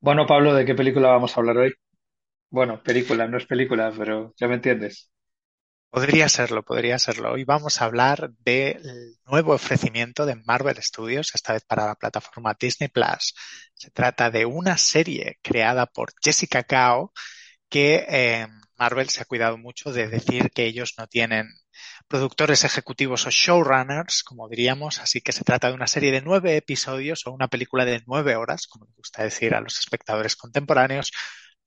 Bueno, Pablo, ¿de qué película vamos a hablar hoy? Bueno, película, no es película, pero ya me entiendes. Podría serlo, podría serlo. Hoy vamos a hablar del nuevo ofrecimiento de Marvel Studios, esta vez para la plataforma Disney Plus. Se trata de una serie creada por Jessica Cao que eh, Marvel se ha cuidado mucho de decir que ellos no tienen productores ejecutivos o showrunners, como diríamos, así que se trata de una serie de nueve episodios o una película de nueve horas, como le gusta decir a los espectadores contemporáneos,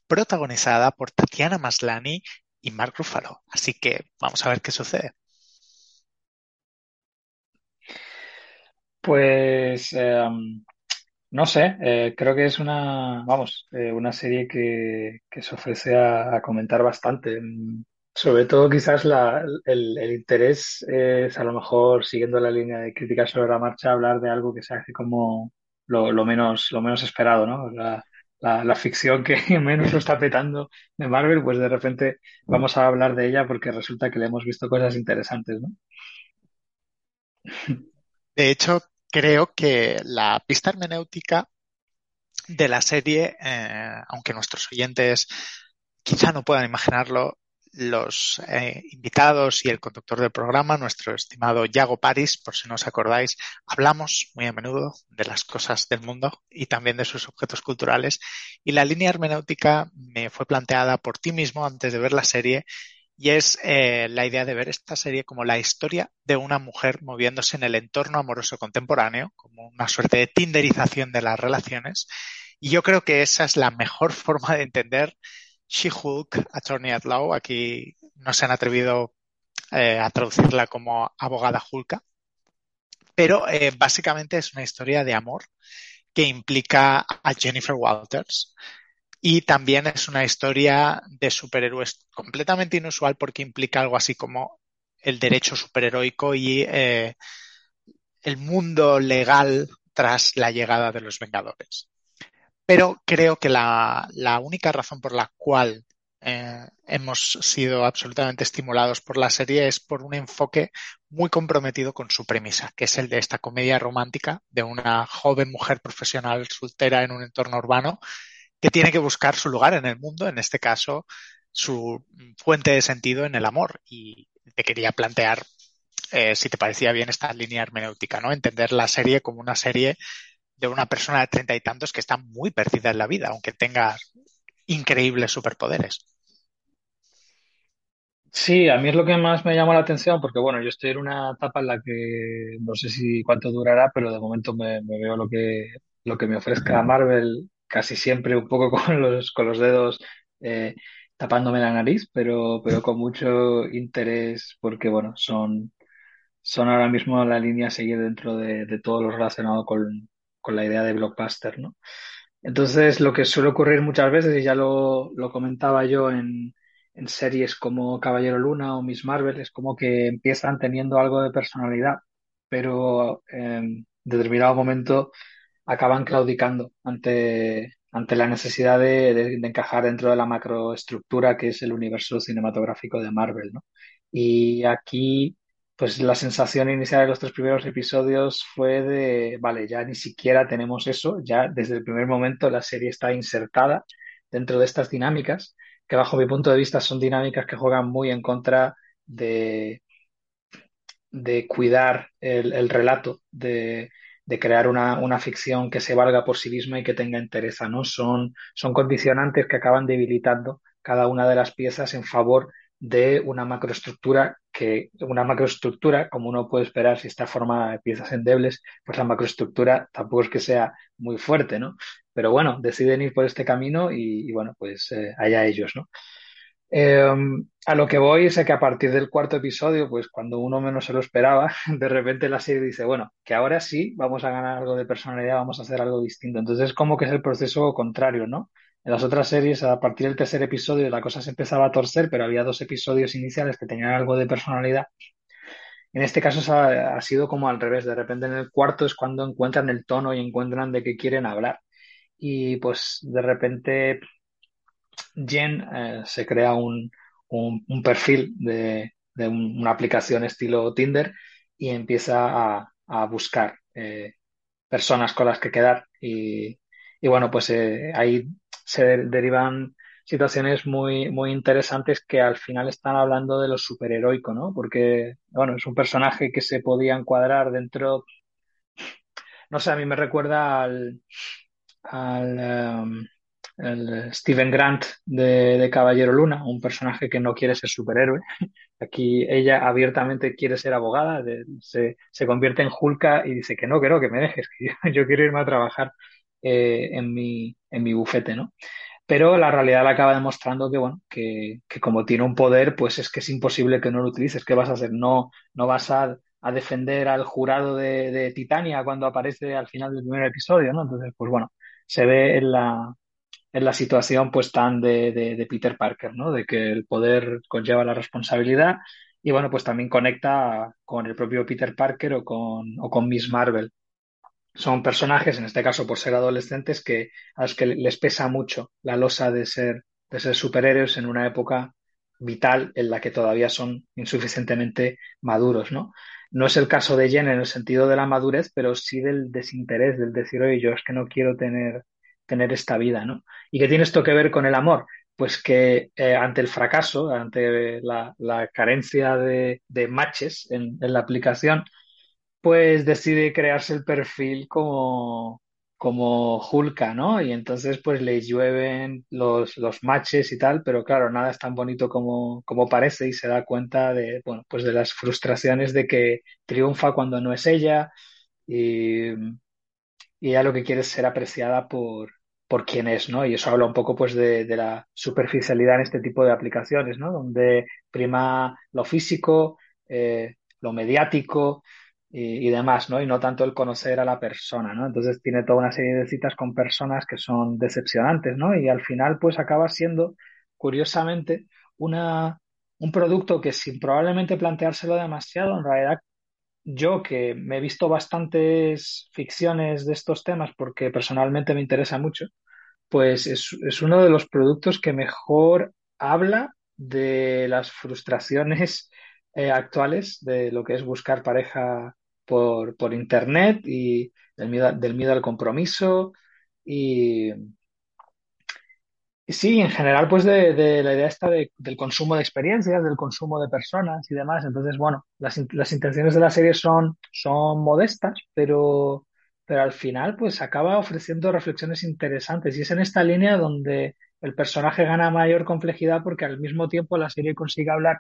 protagonizada por Tatiana Maslany y Mark Ruffalo. Así que vamos a ver qué sucede. Pues eh, no sé, eh, creo que es una, vamos, eh, una serie que, se ofrece a, comentar bastante. Sobre todo quizás la, el, el interés es a lo mejor siguiendo la línea de críticas sobre la marcha, hablar de algo que se hace como lo, menos, lo menos esperado, ¿no? La, la, la ficción que menos lo está petando de Marvel, pues de repente vamos a hablar de ella porque resulta que le hemos visto cosas interesantes, ¿no? De hecho, creo que la pista hermenéutica de la serie, eh, aunque nuestros oyentes quizá no puedan imaginarlo, los eh, invitados y el conductor del programa, nuestro estimado Yago Paris, por si no os acordáis, hablamos muy a menudo de las cosas del mundo y también de sus objetos culturales. Y la línea hermenéutica me fue planteada por ti mismo antes de ver la serie y es eh, la idea de ver esta serie como la historia de una mujer moviéndose en el entorno amoroso contemporáneo, como una suerte de tinderización de las relaciones. Y yo creo que esa es la mejor forma de entender She-Hulk, Attorney at Law. Aquí no se han atrevido eh, a traducirla como abogada Hulka, pero eh, básicamente es una historia de amor que implica a Jennifer Walters, y también es una historia de superhéroes completamente inusual porque implica algo así como el derecho superheroico y eh, el mundo legal tras la llegada de los Vengadores. Pero creo que la, la única razón por la cual eh, hemos sido absolutamente estimulados por la serie es por un enfoque muy comprometido con su premisa, que es el de esta comedia romántica de una joven mujer profesional soltera en un entorno urbano que tiene que buscar su lugar en el mundo, en este caso su fuente de sentido en el amor. Y te quería plantear eh, si te parecía bien esta línea hermenéutica, ¿no? Entender la serie como una serie de una persona de treinta y tantos que está muy perdida en la vida, aunque tenga increíbles superpoderes. Sí, a mí es lo que más me llamó la atención porque, bueno, yo estoy en una etapa en la que no sé si cuánto durará, pero de momento me, veo lo que, lo que me ofrezca Marvel casi siempre un poco con los, con los dedos eh, tapándome la nariz, pero, pero con mucho interés porque, bueno, son, son ahora mismo la línea a seguir dentro de, de todo lo relacionado con, con la idea de blockbuster, ¿no? Entonces, lo que suele ocurrir muchas veces, y ya lo, lo comentaba yo en, en series como Caballero Luna o Miss Marvel, es como que empiezan teniendo algo de personalidad, pero en determinado momento acaban claudicando ante, ante la necesidad de, de- de encajar dentro de la macroestructura que es el universo cinematográfico de Marvel, ¿no? Y aquí, pues la sensación inicial de los tres primeros episodios fue de, vale, ya ni siquiera tenemos eso, ya desde el primer momento la serie está insertada dentro de estas dinámicas, que bajo mi punto de vista son dinámicas que juegan muy en contra de de cuidar el, el relato, de, de crear una, una, ficción que se valga por sí misma y que tenga entereza, ¿no? Son, son condicionantes que acaban debilitando cada una de las piezas en favor de una macroestructura que una macroestructura, como uno puede esperar si está formada de piezas endebles, pues la macroestructura tampoco es que sea muy fuerte, ¿no? Pero bueno, deciden ir por este camino y, bueno, pues eh, allá ellos, ¿no? Eh, a lo que voy es a que a partir del cuarto episodio, pues cuando uno menos se lo esperaba, de repente la serie dice, bueno, que ahora sí vamos a ganar algo de personalidad, vamos a hacer algo distinto. Entonces, como que es el proceso contrario, ¿no? En las otras series, a partir del tercer episodio, la cosa se empezaba a torcer, pero había dos episodios iniciales que tenían algo de personalidad. En este caso ha, ha sido como al revés. De repente en el cuarto es cuando encuentran el tono y encuentran de qué quieren hablar. Y pues de repente Jen eh, se crea un, un, un perfil de, de un- una aplicación estilo Tinder y empieza a, a buscar eh, personas con las que quedar y, Y bueno, pues eh, ahí se derivan situaciones muy, muy interesantes que al final están hablando de lo superheroico, ¿no? Porque, bueno, es un personaje que se podía encuadrar dentro, no sé, a mí me recuerda al, al el Steven Grant de, de, Caballero Luna, un personaje que no quiere ser superhéroe. Aquí ella abiertamente quiere ser abogada, se, se, convierte en Hulka y dice que no, que no, que me dejes, que yo quiero irme a trabajar eh, en, mi, en mi bufete, ¿no? Pero la realidad le acaba demostrando que, bueno, que, que, como tiene un poder, pues es que es imposible que no lo utilices. ¿Qué vas a hacer? No, no vas a, a defender al jurado de, de Titania cuando aparece al final del primer episodio, ¿no? Entonces, pues bueno, se ve en la, en la situación pues tan de, de, de, Peter Parker, ¿no? De que el poder conlleva la responsabilidad y bueno, pues también conecta con el propio Peter Parker o con, o con Miss Marvel. Son personajes, en este caso por ser adolescentes, que a los que les pesa mucho la losa de ser, de ser superhéroes en una época vital en la que todavía son insuficientemente maduros, ¿no? No es el caso de Jen en el sentido de la madurez, pero sí del desinterés, del decir, oye, yo es que no quiero tener tener esta vida, ¿no? ¿Y qué tiene esto que ver con el amor? Pues que eh, ante el fracaso, ante la, la carencia de, de matches en, en, la aplicación, pues decide crearse el perfil como, como Hulka, ¿no? Y entonces pues le llueven los, los matches y tal, pero claro, nada es tan bonito como, como parece y se da cuenta de, bueno, pues de las frustraciones de que triunfa cuando no es ella y, ella lo que quiere es ser apreciada por, por quién es, ¿no? Y eso habla un poco pues de, de, la superficialidad en este tipo de aplicaciones, ¿no? Donde prima lo físico, eh, lo mediático y, y, demás, ¿no? Y no tanto el conocer a la persona, ¿no? Entonces tiene toda una serie de citas con personas que son decepcionantes, ¿no? Y al final pues acaba siendo, curiosamente, una, un producto que sin probablemente planteárselo demasiado, en realidad yo que me he visto bastantes ficciones de estos temas porque personalmente me interesa mucho, pues es, es uno de los productos que mejor habla de las frustraciones eh, actuales de lo que es buscar pareja por, por internet y del miedo, del miedo al compromiso y, Sí, en general, pues de, la idea esta de- del consumo de experiencias, del consumo de personas y demás. Entonces, bueno, las, las intenciones de la serie son, son modestas, pero, pero al final, pues acaba ofreciendo reflexiones interesantes. Y es en esta línea donde el personaje gana mayor complejidad porque al mismo tiempo la serie consigue hablar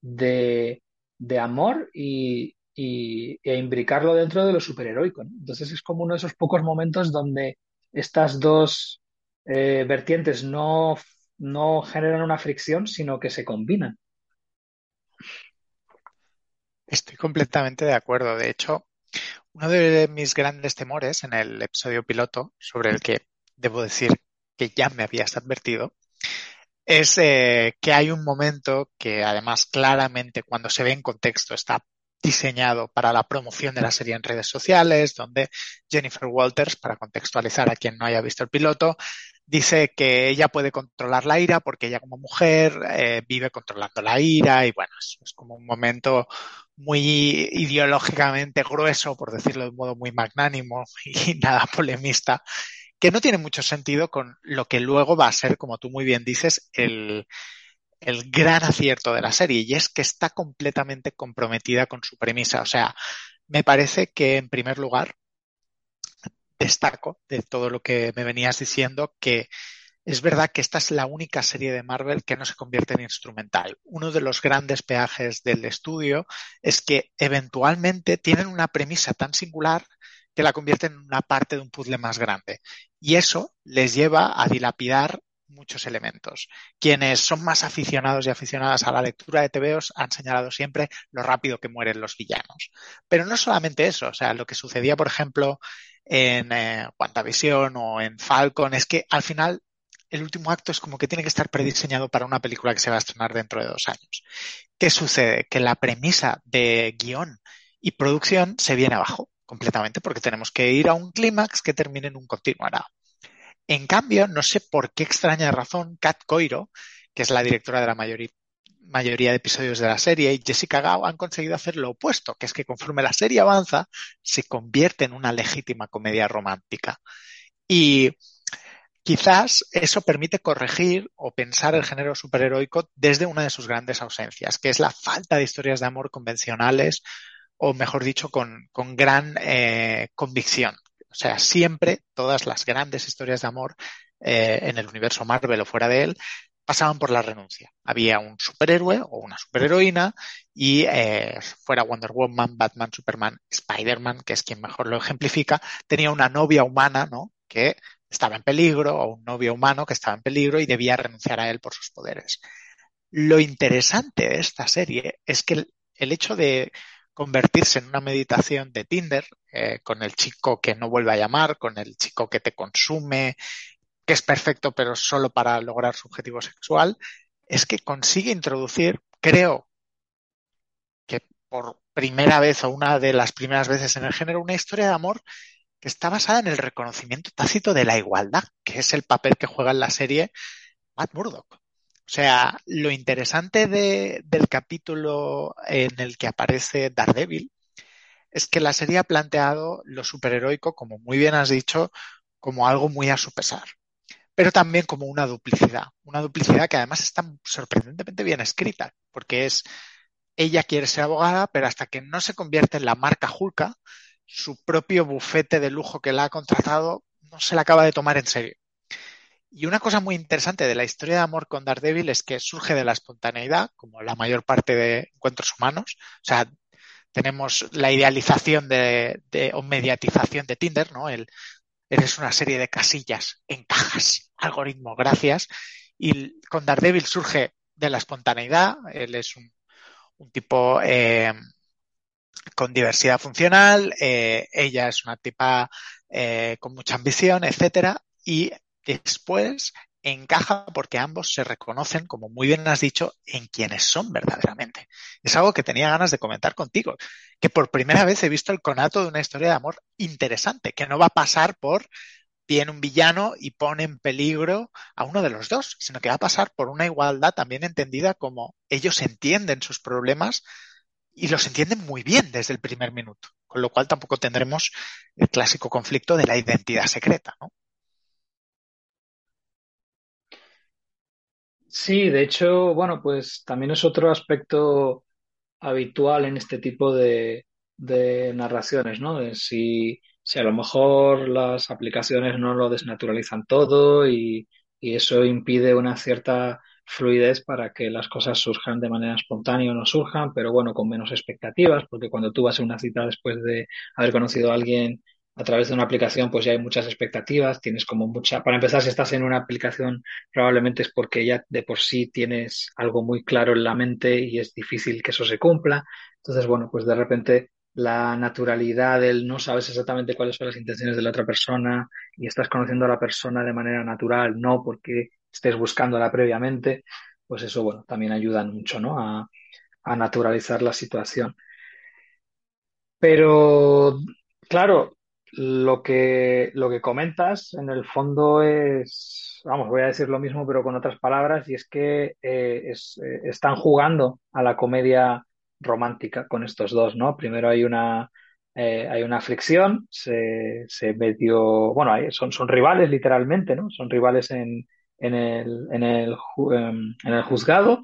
de, de amor y, y, e imbricarlo dentro de lo superheroico, ¿no? Entonces es como uno de esos pocos momentos donde estas dos eh, vertientes no, no generan una fricción, sino que se combinan. Estoy completamente de acuerdo. De hecho, uno de mis grandes temores en el episodio piloto, sobre el que debo decir que ya me habías advertido, es eh, que hay un momento que además claramente cuando se ve en contexto está diseñado para la promoción de la serie en redes sociales, donde Jennifer Walters, para contextualizar a quien no haya visto el piloto, dice que ella puede controlar la ira porque ella como mujer eh, vive controlando la ira y bueno, es, es, como un momento muy ideológicamente grueso, por decirlo de un modo muy magnánimo y nada polemista, que no tiene mucho sentido con lo que luego va a ser, como tú muy bien dices, el, el gran acierto de la serie y es que está completamente comprometida con su premisa. O sea, me parece que en primer lugar destaco de todo lo que me venías diciendo que es verdad que esta es la única serie de Marvel que no se convierte en instrumental. Uno de los grandes peajes del estudio es que eventualmente tienen una premisa tan singular que la convierten en una parte de un puzzle más grande. Y eso les lleva a dilapidar muchos elementos. Quienes son más aficionados y aficionadas a la lectura de TVOs han señalado siempre lo rápido que mueren los villanos. Pero no solamente eso, o sea, lo que sucedía, por ejemplo, en eh, WandaVision o en Falcon es que al final el último acto es como que tiene que estar prediseñado para una película que se va a estrenar dentro de dos años. ¿Qué sucede? Que la premisa de guion y producción se viene abajo completamente porque tenemos que ir a un clímax que termine en un continuará. En cambio, no sé por qué extraña razón, Kat Coiro, que es la directora de la mayoría, de episodios de la serie, y Jessica Gao han conseguido hacer lo opuesto, que es que conforme la serie avanza, se convierte en una legítima comedia romántica. Y quizás eso permite corregir o pensar el género superheroico desde una de sus grandes ausencias, que es la falta de historias de amor convencionales o, mejor dicho, con, con gran eh, convicción. O sea, siempre todas las grandes historias de amor eh, en el universo Marvel o fuera de él pasaban por la renuncia. Había un superhéroe o una superheroína y eh, fuera Wonder Woman, Batman, Superman, Spider-Man, que es quien mejor lo ejemplifica, tenía una novia humana, ¿no? Que estaba en peligro o un novio humano que estaba en peligro y debía renunciar a él por sus poderes. Lo interesante de esta serie es que el, el hecho de convertirse en una meditación de Tinder eh, con el chico que no vuelve a llamar, con el chico que te consume, que es perfecto pero solo para lograr su objetivo sexual, es que consigue introducir, creo que por primera vez o una de las primeras veces en el género, una historia de amor que está basada en el reconocimiento tácito de la igualdad, que es el papel que juega en la serie Matt Murdock. O sea, lo interesante de, del capítulo en el que aparece Daredevil es que la serie ha planteado lo superheroico, como muy bien has dicho, como algo muy a su pesar pero también como una duplicidad, una duplicidad que además está sorprendentemente bien escrita, porque es, ella quiere ser abogada, pero hasta que no se convierte en la marca Julka, su propio bufete de lujo que la ha contratado no se la acaba de tomar en serio. Y una cosa muy interesante de la historia de amor con Daredevil es que surge de la espontaneidad, como la mayor parte de encuentros humanos. O sea, tenemos la idealización de, de o mediatización de Tinder, ¿no? Eres una serie de casillas, encajas, algoritmo, gracias. Y con Daredevil surge de la espontaneidad, él es un, un tipo eh, con diversidad funcional, eh, ella es una tipa eh, con mucha ambición, etcétera, y después encaja porque ambos se reconocen, como muy bien has dicho, en quienes son verdaderamente. Es algo que tenía ganas de comentar contigo, que por primera vez he visto el conato de una historia de amor interesante, que no va a pasar por viene un villano y pone en peligro a uno de los dos, sino que va a pasar por una igualdad también entendida como ellos entienden sus problemas y los entienden muy bien desde el primer minuto, con lo cual tampoco tendremos el clásico conflicto de la identidad secreta, ¿no? Sí, de hecho, bueno, pues también es otro aspecto habitual en este tipo de, de narraciones, ¿no? De si, si a lo mejor las aplicaciones no lo desnaturalizan todo y, y eso impide una cierta fluidez para que las cosas surjan de manera espontánea o no surjan, pero bueno, con menos expectativas, porque cuando tú vas a una cita después de haber conocido a alguien a través de una aplicación, pues ya hay muchas expectativas, tienes como mucha, para empezar, si estás en una aplicación, probablemente es porque ya de por sí tienes algo muy claro en la mente y es difícil que eso se cumpla. Entonces, bueno, pues de repente la naturalidad del no sabes exactamente cuáles son las intenciones de la otra persona y estás conociendo a la persona de manera natural, no porque estés buscándola previamente, pues eso, bueno, también ayuda mucho, ¿no? A, a naturalizar la situación. Pero, claro, lo que, lo que comentas en el fondo es, vamos, voy a decir lo mismo pero con otras palabras, y es que eh, es, eh, están jugando a la comedia romántica con estos dos, ¿no? Primero hay una, eh, hay una fricción, se, se medio, bueno, hay- son, son rivales literalmente, ¿no? Son rivales en, en el, en el, em, en el juzgado,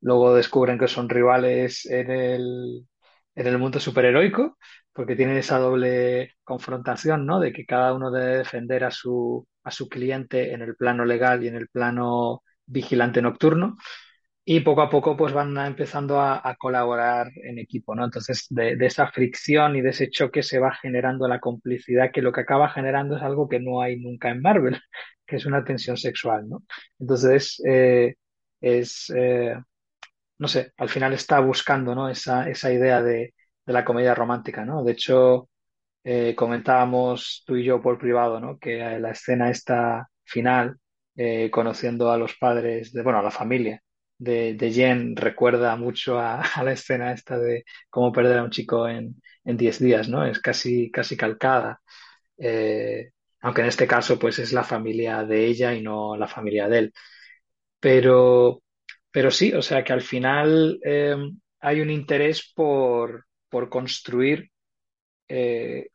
luego descubren que son rivales en el, en el mundo superheroico porque tienen esa doble confrontación, ¿no? De que cada uno debe defender a su, a su cliente en el plano legal y en el plano vigilante nocturno. Y poco a poco pues van empezando a, a colaborar en equipo, ¿no? Entonces de, de esa fricción y de ese choque se va generando la complicidad que lo que acaba generando es algo que no hay nunca en Marvel, que es una tensión sexual, ¿no? Entonces eh, es, eh, no sé, al final está buscando, ¿no? Esa, esa idea de, de la comedia romántica, ¿no? De hecho, eh, comentábamos tú y yo por privado, ¿no? Que la escena esta final, eh, conociendo a los padres, de, bueno, a la familia de, de Jen, recuerda mucho a, a la escena esta de cómo perder a un chico en, en 10 días, ¿no? Es casi, casi calcada. Eh, aunque en este caso, pues es la familia de ella y no la familia de él. Pero, pero sí, o sea que al final eh, hay un interés por, por construir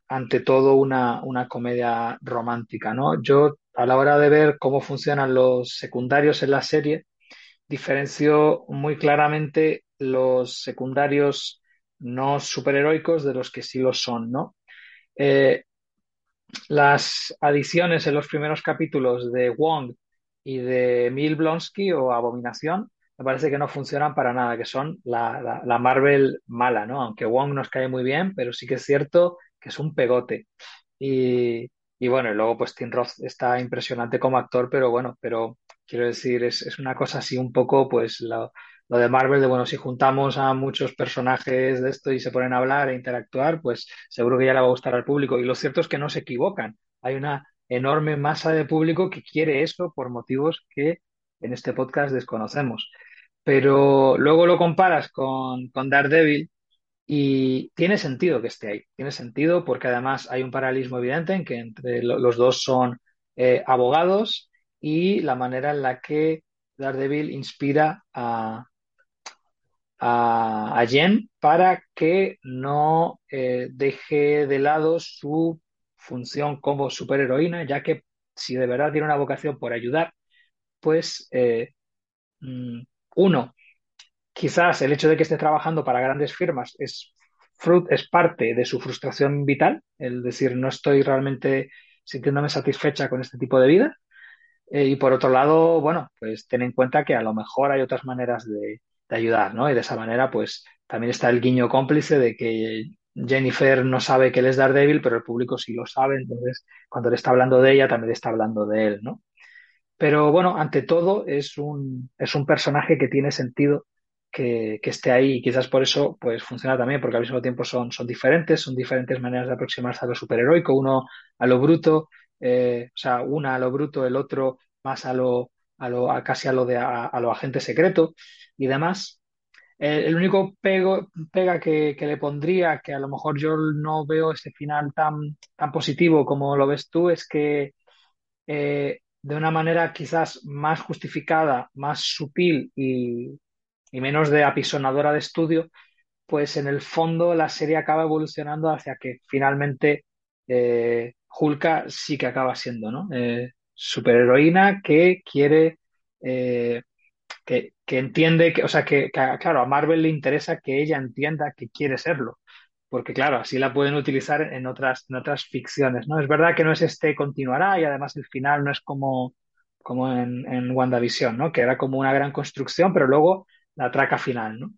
ante todo una, una comedia romántica, ¿no? Yo, a la hora de ver cómo funcionan los secundarios en la serie, diferencio muy claramente los secundarios no superheroicos de los que sí lo son, ¿no? Eh, las adiciones en los primeros capítulos de Wong y de Emil Blonsky o Abominación me parece que no funcionan para nada, que son la, la, Marvel mala, ¿no? Aunque Wong nos cae muy bien, pero sí que es cierto que es un pegote. Y, y bueno, y luego pues Tim Roth está impresionante como actor, pero bueno, pero quiero decir, es, es una cosa así un poco, pues lo, lo, de Marvel, de bueno, si juntamos a muchos personajes de esto y se ponen a hablar e interactuar, pues seguro que ya le va a gustar al público. Y lo cierto es que no se equivocan. Hay una enorme masa de público que quiere eso por motivos que en este podcast desconocemos. Pero luego lo comparas con, con Daredevil y tiene sentido que esté ahí. Tiene sentido porque además hay un paralelismo evidente en que entre los dos son eh, abogados y la manera en la que Daredevil inspira a, a, a Jen para que no eh, deje de lado su función como superheroína, ya que si de verdad tiene una vocación por ayudar, pues eh, uno, quizás el hecho de que esté trabajando para grandes firmas es, es parte de su frustración vital, el decir, no estoy realmente sintiéndome satisfecha con este tipo de vida. Eh, y por otro lado, bueno, pues ten en cuenta que a lo mejor hay otras maneras de, de, ayudar, ¿no? Y de esa manera, pues también está el guiño cómplice de que Jennifer no sabe que él es Daredevil, pero el público sí lo sabe, entonces cuando le está hablando de ella, también le está hablando de él, ¿no? Pero bueno, ante todo es un, es un personaje que tiene sentido que, que, esté ahí y quizás por eso pues funciona también, porque al mismo tiempo son, son diferentes, son diferentes maneras de aproximarse a lo superheroico, uno a lo bruto, eh, o sea, una a lo bruto, el otro más a lo, a lo a casi a lo de a, lo agente secreto y demás. El, el único pego, pega que, que, le pondría, que a lo mejor yo no veo ese final tan, tan positivo como lo ves tú, es que eh, de una manera quizás más justificada, más sutil y, y menos de apisonadora de estudio, pues en el fondo la serie acaba evolucionando hacia que finalmente eh, Hulka sí que acaba siendo, ¿no? Eh, superheroína que quiere, eh, que, que, entiende, que, o sea, que, que, claro, a Marvel le interesa que ella entienda que quiere serlo, porque claro, así la pueden utilizar en otras, en otras ficciones, ¿no? Es verdad que no es este continuará y además el final no es como, como en, en WandaVision, ¿no? Que era como una gran construcción, pero luego la traca final, ¿no?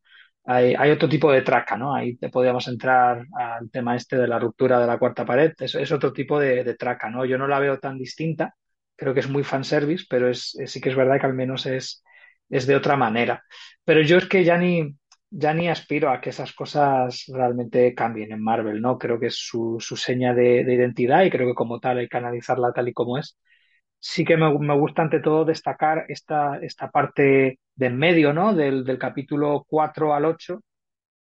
Hay, hay, otro tipo de traca, ¿no? Ahí te podríamos entrar al tema este de la ruptura de la cuarta pared. Es, es otro tipo de, traca, ¿no? Yo no la veo tan distinta. Creo que es muy fanservice, pero es, es, sí que es verdad que al menos es, es de otra manera. Pero yo es que ya ni, ya ni aspiro a que esas cosas realmente cambien en Marvel, ¿no? Creo que es su, su seña de, de, identidad y creo que como tal hay que analizarla tal y como es. Sí que me, me gusta ante todo destacar esta, esta parte de en medio, ¿no? Del, del capítulo 4 al 8,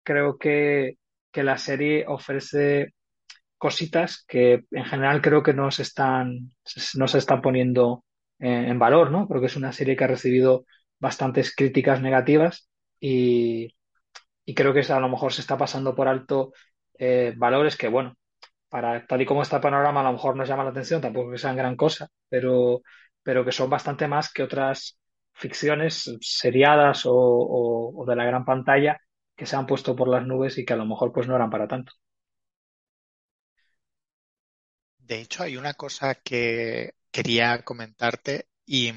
creo que, que, la serie ofrece cositas que en general creo que no se están, no se están poniendo en, en valor, ¿no? Creo que es una serie que ha recibido bastantes críticas negativas y, y creo que a lo mejor se está pasando por alto eh, valores que, bueno, para tal y como está el panorama a lo mejor nos llama la atención, tampoco que sean gran cosa, pero, pero que son bastante más que otras ficciones seriadas o, o, o, de la gran pantalla que se han puesto por las nubes y que a lo mejor pues no eran para tanto. De hecho, hay una cosa que quería comentarte y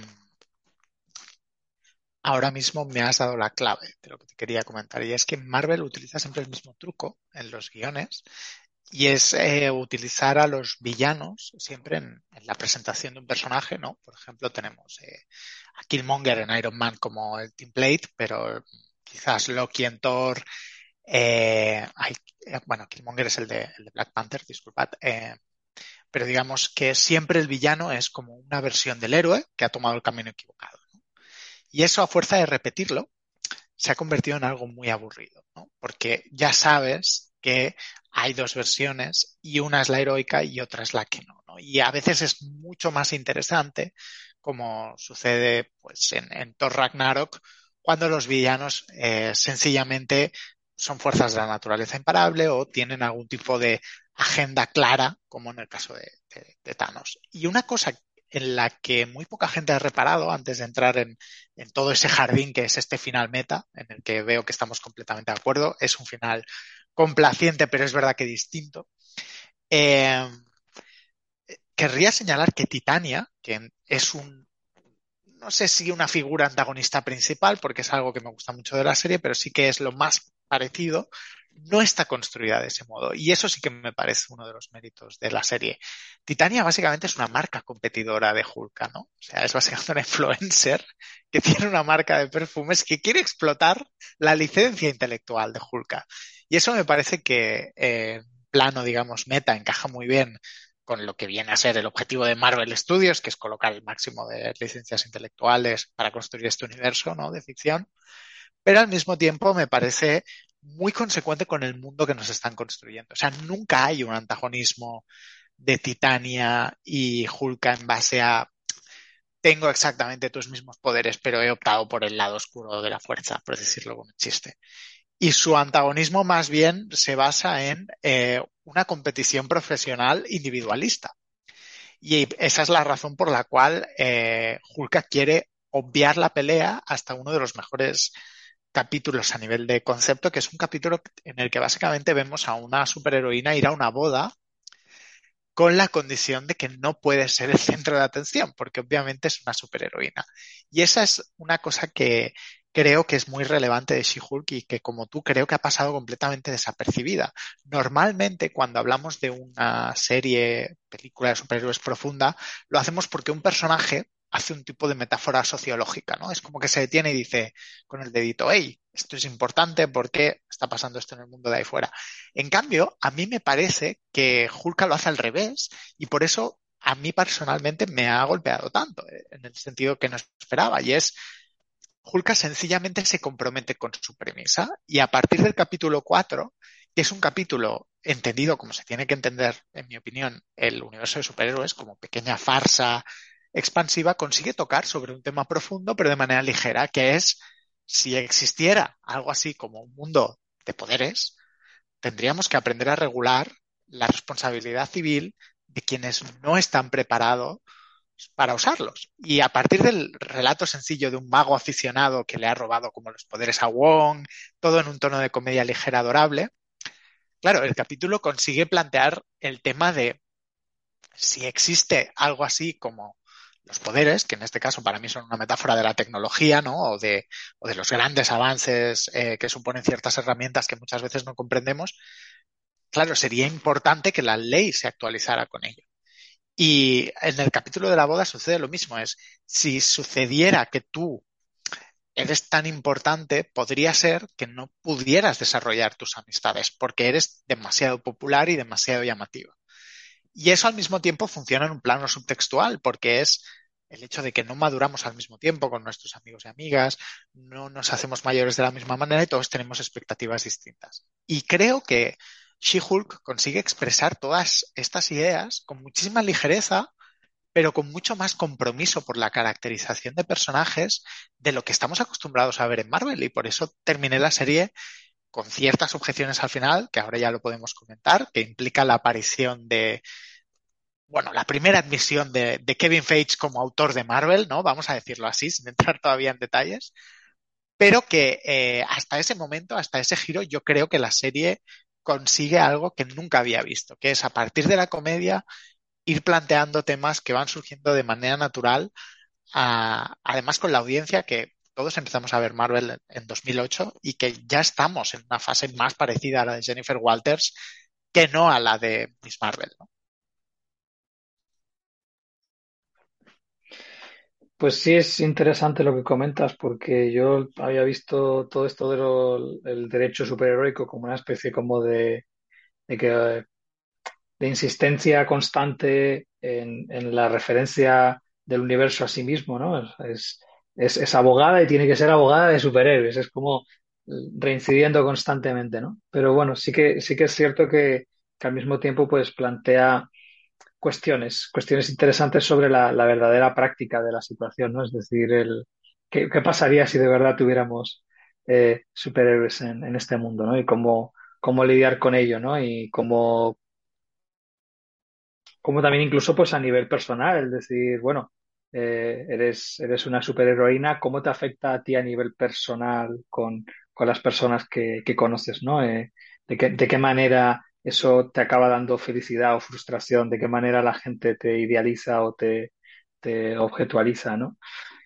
ahora mismo me has dado la clave de lo que te quería comentar y es que Marvel utiliza siempre el mismo truco en los guiones y es eh, utilizar a los villanos siempre en, la presentación de un personaje, ¿no? Por ejemplo, tenemos eh, a Killmonger en Iron Man como el template, pero quizás Loki en Thor, eh, bueno, Killmonger es el de, Black Panther, disculpad, pero digamos que siempre el villano es como una versión del héroe que ha tomado el camino equivocado. Y eso a fuerza de repetirlo se ha convertido en algo muy aburrido, ¿no? porque ya sabes que hay dos versiones y una es la heroica y otra es la que no, ¿no? Y a veces es mucho más interesante, como sucede pues, en, en Thor Ragnarok, cuando los villanos eh, sencillamente son fuerzas de la naturaleza imparable o tienen algún tipo de agenda clara, como en el caso de, de, Thanos. Y una cosa en la que muy poca gente ha reparado antes de entrar en, todo ese jardín que es este final meta, en el que veo que estamos completamente de acuerdo, es un final complaciente, pero es verdad que distinto. Eh, querría señalar que Titania, que es un, no sé si una figura antagonista principal, porque es algo que me gusta mucho de la serie, pero sí que es lo más parecido, no está construida de ese modo. Y eso sí que me parece uno de los méritos de la serie. Titania básicamente es una marca competidora de Hulk, ¿no? O sea, es básicamente una influencer que tiene una marca de perfumes que quiere explotar la licencia intelectual de Hulk. Y eso me parece que en plano, digamos, meta encaja muy bien con lo que viene a ser el objetivo de Marvel Studios, que es colocar el máximo de licencias intelectuales para construir este universo, ¿no? De ficción. Pero al mismo tiempo me parece muy consecuente con el mundo que nos están construyendo. O sea, nunca hay un antagonismo de Titania y Hulk en base a tengo exactamente tus mismos poderes, pero he optado por el lado oscuro de la fuerza, por decirlo como chiste. Y su antagonismo más bien se basa en eh, una competición profesional individualista. Y esa es la razón por la cual eh, Hulk quiere obviar la pelea hasta uno de los mejores capítulos a nivel de concepto, que es un capítulo en el que básicamente vemos a una superheroína ir a una boda con la condición de que no puede ser el centro de atención, porque obviamente es una superheroína. Y esa es una cosa que creo que es muy relevante de She-Hulk y que como tú creo que ha pasado completamente desapercibida. Normalmente cuando hablamos de una serie, película de superhéroes profunda, lo hacemos porque un personaje hace un tipo de metáfora sociológica, ¿no? Es como que se detiene y dice con el dedito, hey, esto es importante, ¿por qué está pasando esto en el mundo de ahí fuera? En cambio, a mí me parece que Hulka lo hace al revés y por eso a mí personalmente me ha golpeado tanto, eh, en el sentido que no esperaba, y es Hulka sencillamente se compromete con su premisa y a partir del capítulo 4, que es un capítulo entendido como se tiene que entender, en mi opinión, el universo de superhéroes como pequeña farsa expansiva consigue tocar sobre un tema profundo, pero de manera ligera, que es si existiera algo así como un mundo de poderes, tendríamos que aprender a regular la responsabilidad civil de quienes no están preparados para usarlos. Y a partir del relato sencillo de un mago aficionado que le ha robado como los poderes a Wong, todo en un tono de comedia ligera adorable, claro, el capítulo consigue plantear el tema de si existe algo así como los poderes, que en este caso para mí son una metáfora de la tecnología, ¿no? O de, o de los grandes avances eh, que suponen ciertas herramientas que muchas veces no comprendemos, claro, sería importante que la ley se actualizara con ello. Y en el capítulo de la boda sucede lo mismo, es si sucediera que tú eres tan importante, podría ser que no pudieras desarrollar tus amistades porque eres demasiado popular y demasiado llamativa. Y eso al mismo tiempo funciona en un plano subtextual, porque es el hecho de que no maduramos al mismo tiempo con nuestros amigos y amigas, no nos hacemos mayores de la misma manera y todos tenemos expectativas distintas. Y creo que She-Hulk consigue expresar todas estas ideas con muchísima ligereza, pero con mucho más compromiso por la caracterización de personajes de lo que estamos acostumbrados a ver en Marvel. Y por eso terminé la serie con ciertas objeciones al final, que ahora ya lo podemos comentar, que implica la aparición de, bueno, la primera admisión de, Kevin Feige como autor de Marvel, ¿no? Vamos a decirlo así, sin entrar todavía en detalles, pero que eh, hasta ese momento, hasta ese giro, yo creo que la serie consigue algo que nunca había visto, que es a partir de la comedia ir planteando temas que van surgiendo de manera natural, además con la audiencia que todos empezamos a ver Marvel en 2008 y que ya estamos en una fase más parecida a la de Jennifer Walters que no a la de Miss Marvel. Pues sí es interesante lo que comentas porque yo había visto todo esto del derecho superheroico como una especie como de, de, de insistencia constante en, la referencia del universo a sí mismo, ¿no? Es, abogada y tiene que ser abogada de superhéroes. Es como reincidiendo constantemente, ¿no? Pero bueno, sí que, sí que es cierto que, al mismo tiempo pues plantea cuestiones, cuestiones interesantes sobre la, verdadera práctica de la situación, ¿no? Es decir, el, ¿qué, pasaría si de verdad tuviéramos eh, superhéroes en, en, este mundo, ¿no? Y cómo, cómo lidiar con ello, ¿no? Y cómo como también incluso pues a nivel personal, es decir, bueno, eh, eres, eres una superheroína, ¿cómo te afecta a ti a nivel personal con, con las personas que, que conoces, ¿no? Eh, de, qué, de qué manera eso te acaba dando felicidad o frustración, de qué manera la gente te idealiza o te, te objetualiza, ¿no?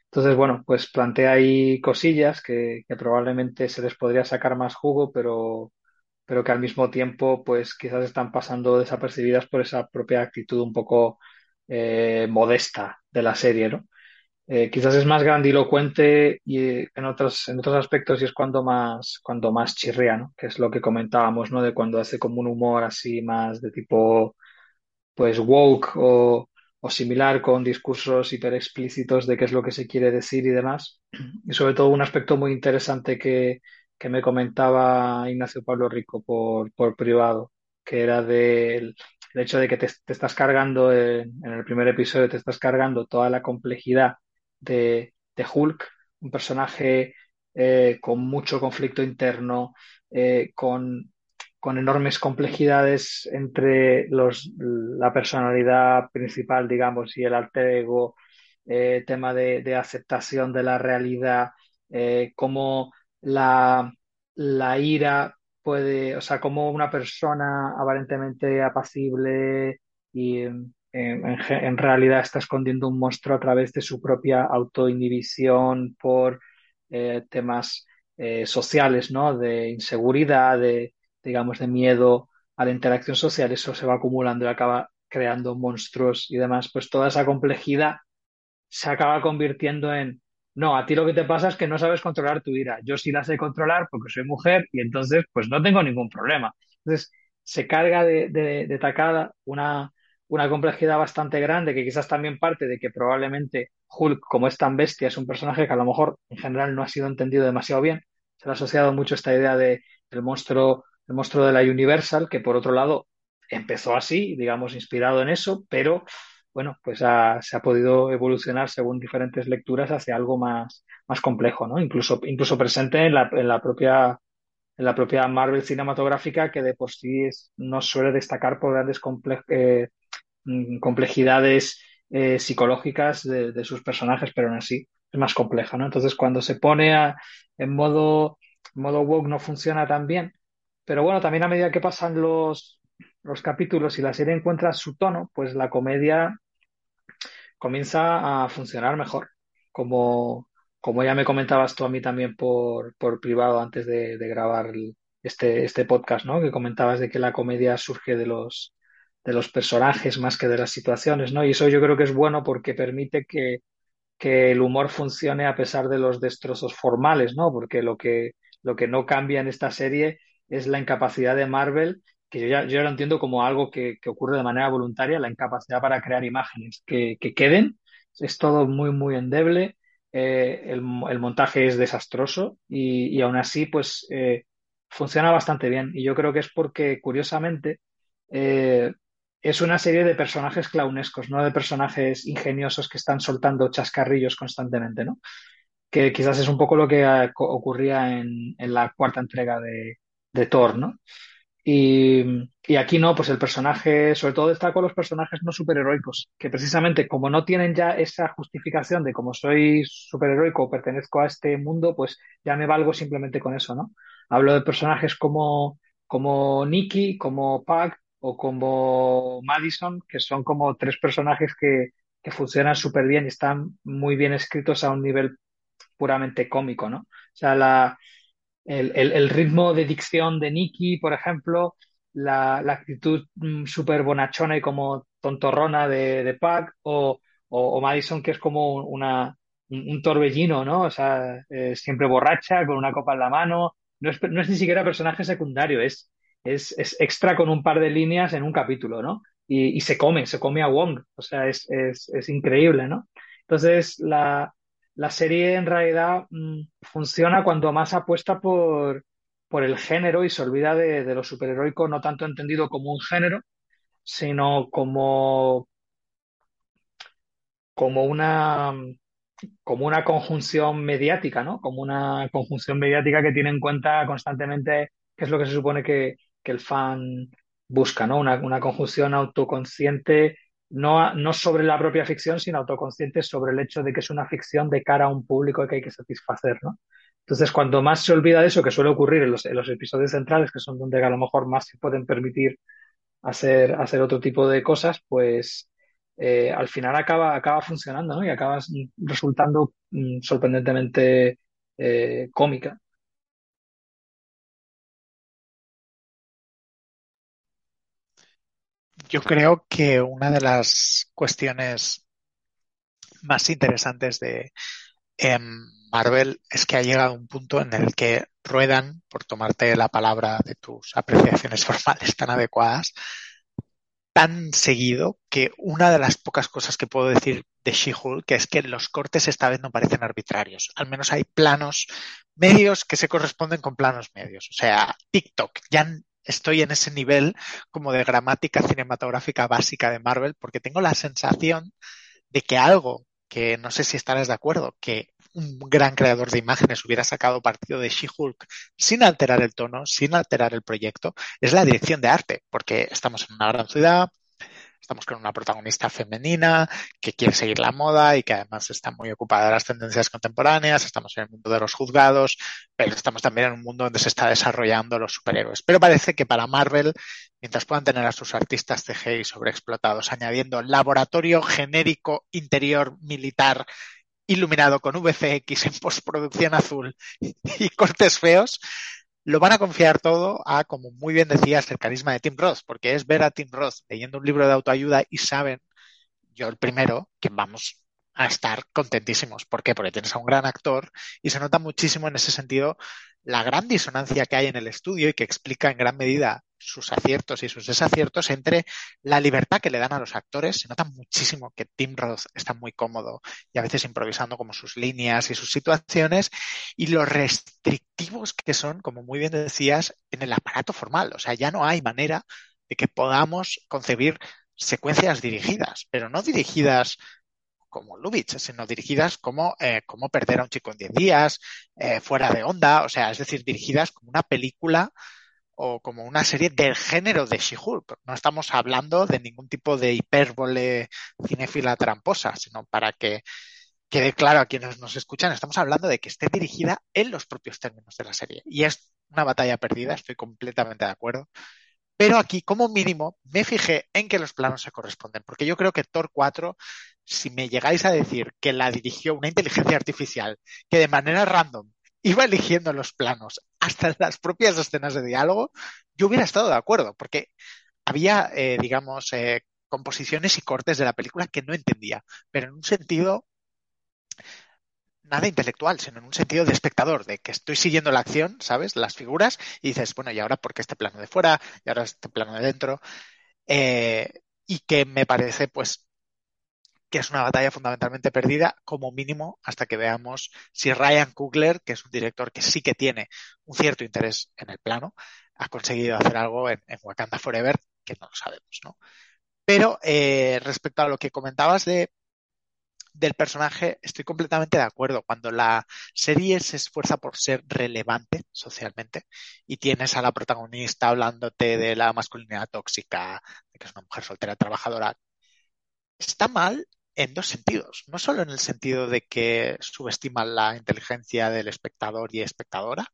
Entonces, bueno, pues plantea ahí cosillas que, que probablemente se les podría sacar más jugo, pero, pero que al mismo tiempo, pues quizás están pasando desapercibidas por esa propia actitud un poco eh, modesta de la serie, ¿no? Eh, quizás es más grandilocuente y eh, en otros, en otros aspectos y es cuando más, cuando más chirría, ¿no? Que es lo que comentábamos, ¿no? De cuando hace como un humor así más de tipo, pues, woke o, o similar con discursos hiper explícitos de qué es lo que se quiere decir y demás. Y sobre todo un aspecto muy interesante que, que me comentaba Ignacio Pablo Rico por, por privado, que era del el hecho de que te, estás cargando en, en el primer episodio, te estás cargando toda la complejidad de, Hulk, un personaje eh, con mucho conflicto interno, eh, con, con, enormes complejidades entre los, la personalidad principal, digamos, y el alter ego, eh, tema de, aceptación de la realidad, eh, cómo la, la ira puede, o sea, cómo una persona aparentemente apacible y en, en, realidad está escondiendo un monstruo a través de su propia autoinhibición por eh, temas eh, sociales, ¿no? De inseguridad, de, digamos, de miedo a la interacción social, eso se va acumulando y acaba creando monstruos y demás, pues toda esa complejidad se acaba convirtiendo en, no, a ti lo que te pasa es que no sabes controlar tu ira, yo sí la sé controlar porque soy mujer y entonces pues no tengo ningún problema. Entonces se carga de, de, de tacada una una complejidad bastante grande, que quizás también parte de que probablemente Hulk, como es tan bestia, es un personaje que a lo mejor en general no ha sido entendido demasiado bien. Se le ha asociado mucho esta idea de el monstruo, el monstruo de la Universal, que por otro lado empezó así, digamos, inspirado en eso, pero bueno, pues ha, se ha podido evolucionar según diferentes lecturas hacia algo más, más complejo, ¿no? Incluso, incluso presente en la, en la propia en la propia Marvel cinematográfica que de por sí es, no suele destacar por grandes eh, Mm, complejidades eh, psicológicas de, de, sus personajes, pero aún así es más compleja, ¿no? Entonces, cuando se pone a, en modo, modo woke no funciona tan bien, pero bueno, también a medida que pasan los, los capítulos y la serie encuentra su tono, pues la comedia comienza a funcionar mejor, como, como ya me comentabas tú a mí también por, por privado antes de, grabar este, este podcast, ¿no? Que comentabas de que la comedia surge de los, de los personajes más que de las situaciones, ¿no? Y eso yo creo que es bueno porque permite que, que el humor funcione a pesar de los destrozos formales, ¿no? Porque lo que, lo que no cambia en esta serie es la incapacidad de Marvel, que yo ya, lo entiendo como algo que, ocurre de manera voluntaria, la incapacidad para crear imágenes que, que queden. Es todo muy, muy endeble. Eh, el, montaje es desastroso y, aún así, pues, eh, funciona bastante bien. Y yo creo que es porque, curiosamente, eh, es una serie de personajes clownescos, no de personajes ingeniosos que están soltando chascarrillos constantemente, ¿no? Que quizás es un poco lo que ocurría en, en, la cuarta entrega de, de Thor, ¿no? Y, aquí no, pues el personaje, sobre todo destaco los personajes no superheroicos, que precisamente como no tienen ya esa justificación de como soy superheroico o pertenezco a este mundo, pues ya me valgo simplemente con eso, ¿no? Hablo de personajes como, como Nikki, como Pac, o como Madison, que son como tres personajes que, que funcionan súper bien y están muy bien escritos a un nivel puramente cómico, ¿no? O sea, la, el, ritmo de dicción de Nicky, por ejemplo, la, actitud mm, súper bonachona y como tontorrona de, de Pac, o, Madison, que es como un, torbellino, ¿no? O sea, eh, siempre borracha, con una copa en la mano. No es, ni siquiera personaje secundario, es, extra con un par de líneas en un capítulo, ¿no? Y, se come, se come a Wong, o sea, es, es increíble, ¿no? Entonces, la, la serie en realidad mmm, funciona cuando más apuesta por, por el género y se olvida de, de, lo superheroico, no tanto entendido como un género, sino como, como una como una conjunción mediática, ¿no? Como una conjunción mediática que tiene en cuenta constantemente qué es lo que se supone que, que el fan busca, ¿no? Una, una conjunción autoconsciente no, no sobre la propia ficción, sino autoconscientes sobre el hecho de que es una ficción de cara a un público que hay que satisfacer, ¿no? Entonces, cuanto más se olvida de eso, que suele ocurrir en los, en los episodios centrales, que son donde a lo mejor más se pueden permitir hacer, hacer otro tipo de cosas, pues eh, al final acaba, acaba funcionando, ¿no? Y acaba resultando mm, sorprendentemente eh, cómica. Yo creo que una de las cuestiones más interesantes de em, Marvel es que ha llegado un punto en el que ruedan, por tomarte la palabra de tus apreciaciones formales tan adecuadas, tan seguido que una de las pocas cosas que puedo decir de She-Hulk es que los cortes esta vez no parecen arbitrarios. Al menos hay planos medios que se corresponden con planos medios. O sea, TikTok, ya estoy en ese nivel como de gramática cinematográfica básica de Marvel porque tengo la sensación de que algo que no sé si estarás de acuerdo, que un gran creador de imágenes hubiera sacado partido de She-Hulk sin alterar el tono, sin alterar el proyecto, es la dirección de arte, porque estamos en una gran ciudad, estamos con una protagonista femenina que quiere seguir la moda y que además está muy ocupada de las tendencias contemporáneas, estamos en el mundo de los juzgados, pero estamos también en un mundo donde se está desarrollando los superhéroes. Pero parece que para Marvel, mientras puedan tener a sus artistas CGI sobreexplotados, añadiendo laboratorio genérico interior militar iluminado con VFX en postproducción azul y cortes feos, lo van a confiar todo a, como muy bien decías, el carisma de Tim Roth, porque es ver a Tim Roth leyendo un libro de autoayuda y saben, yo el primero, que vamos a estar contentísimos. ¿Por qué? Porque tienes a un gran actor y se nota muchísimo en ese sentido la gran disonancia que hay en el estudio y que explica en gran medida sus aciertos y sus desaciertos entre la libertad que le dan a los actores. Se nota muchísimo que Tim Roth está muy cómodo y a veces improvisando como sus líneas y sus situaciones y los restrictivos que son, como muy bien decías, en el aparato formal. O sea, ya no hay manera de que podamos concebir secuencias dirigidas, pero no dirigidas como Lubitsch, sino dirigidas como eh, perder a un chico en 10 días, eh, fuera de onda, o sea, es decir, dirigidas como una película o como una serie del género de She-Hulk. No estamos hablando de ningún tipo de hipérbole cinéfila tramposa, sino para que quede claro a quienes nos escuchan, estamos hablando de que esté dirigida en los propios términos de la serie. Y es una batalla perdida, estoy completamente de acuerdo. Pero aquí, como mínimo, me fijé en que los planos se corresponden, porque yo creo que Thor 4, si me llegáis a decir que la dirigió una inteligencia artificial que de manera random iba eligiendo los planos hasta las propias escenas de diálogo, yo hubiera estado de acuerdo, porque había, eh, digamos, eh, composiciones y cortes de la película que no entendía, pero en un sentido nada intelectual, sino en un sentido de espectador, de que estoy siguiendo la acción, ¿sabes? Las figuras, y dices, bueno, ¿y ahora por qué este plano de fuera? ¿Y ahora este plano de dentro? Eh, y que me parece, pues, que es una batalla fundamentalmente perdida, como mínimo, hasta que veamos si Ryan Coogler, que es un director que sí que tiene un cierto interés en el plano, ha conseguido hacer algo en, Wakanda Forever, que no lo sabemos, ¿no? Pero eh, respecto a lo que comentabas de del personaje estoy completamente de acuerdo. Cuando la serie se esfuerza por ser relevante socialmente y tienes a la protagonista hablándote de la masculinidad tóxica, de que es una mujer soltera trabajadora, está mal en dos sentidos. No solo en el sentido de que subestima la inteligencia del espectador y espectadora,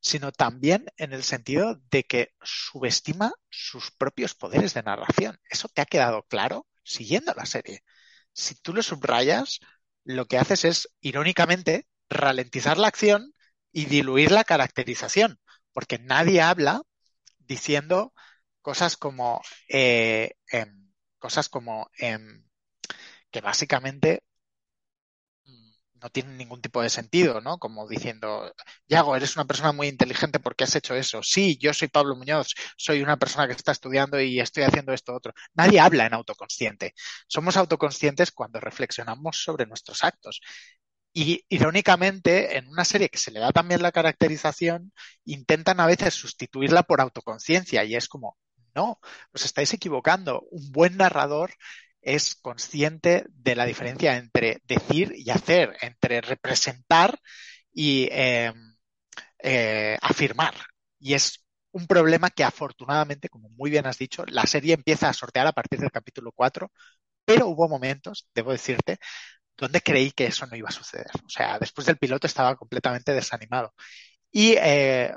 sino también en el sentido de que subestima sus propios poderes de narración. ¿Eso te ha quedado claro siguiendo la serie? Si tú lo subrayas, lo que haces es, irónicamente, ralentizar la acción y diluir la caracterización, porque nadie habla diciendo cosas como eh, em, cosas como em, que básicamente no tienen ningún tipo de sentido, ¿no? Como diciendo, Yago, eres una persona muy inteligente porque has hecho eso. Sí, yo soy Pablo Muñoz, soy una persona que está estudiando y estoy haciendo esto otro. Nadie habla en autoconsciente. Somos autoconscientes cuando reflexionamos sobre nuestros actos. Y irónicamente, en una serie que se le da también la caracterización, intentan a veces sustituirla por autoconciencia y es como, no, os estáis equivocando. Un buen narrador es consciente de la diferencia entre decir y hacer, entre representar y eh, eh, afirmar. Y es un problema que afortunadamente, como muy bien has dicho, la serie empieza a sortear a partir del capítulo 4 pero hubo momentos, debo decirte, donde creí que eso no iba a suceder. O sea, después del piloto estaba completamente desanimado. Y eh,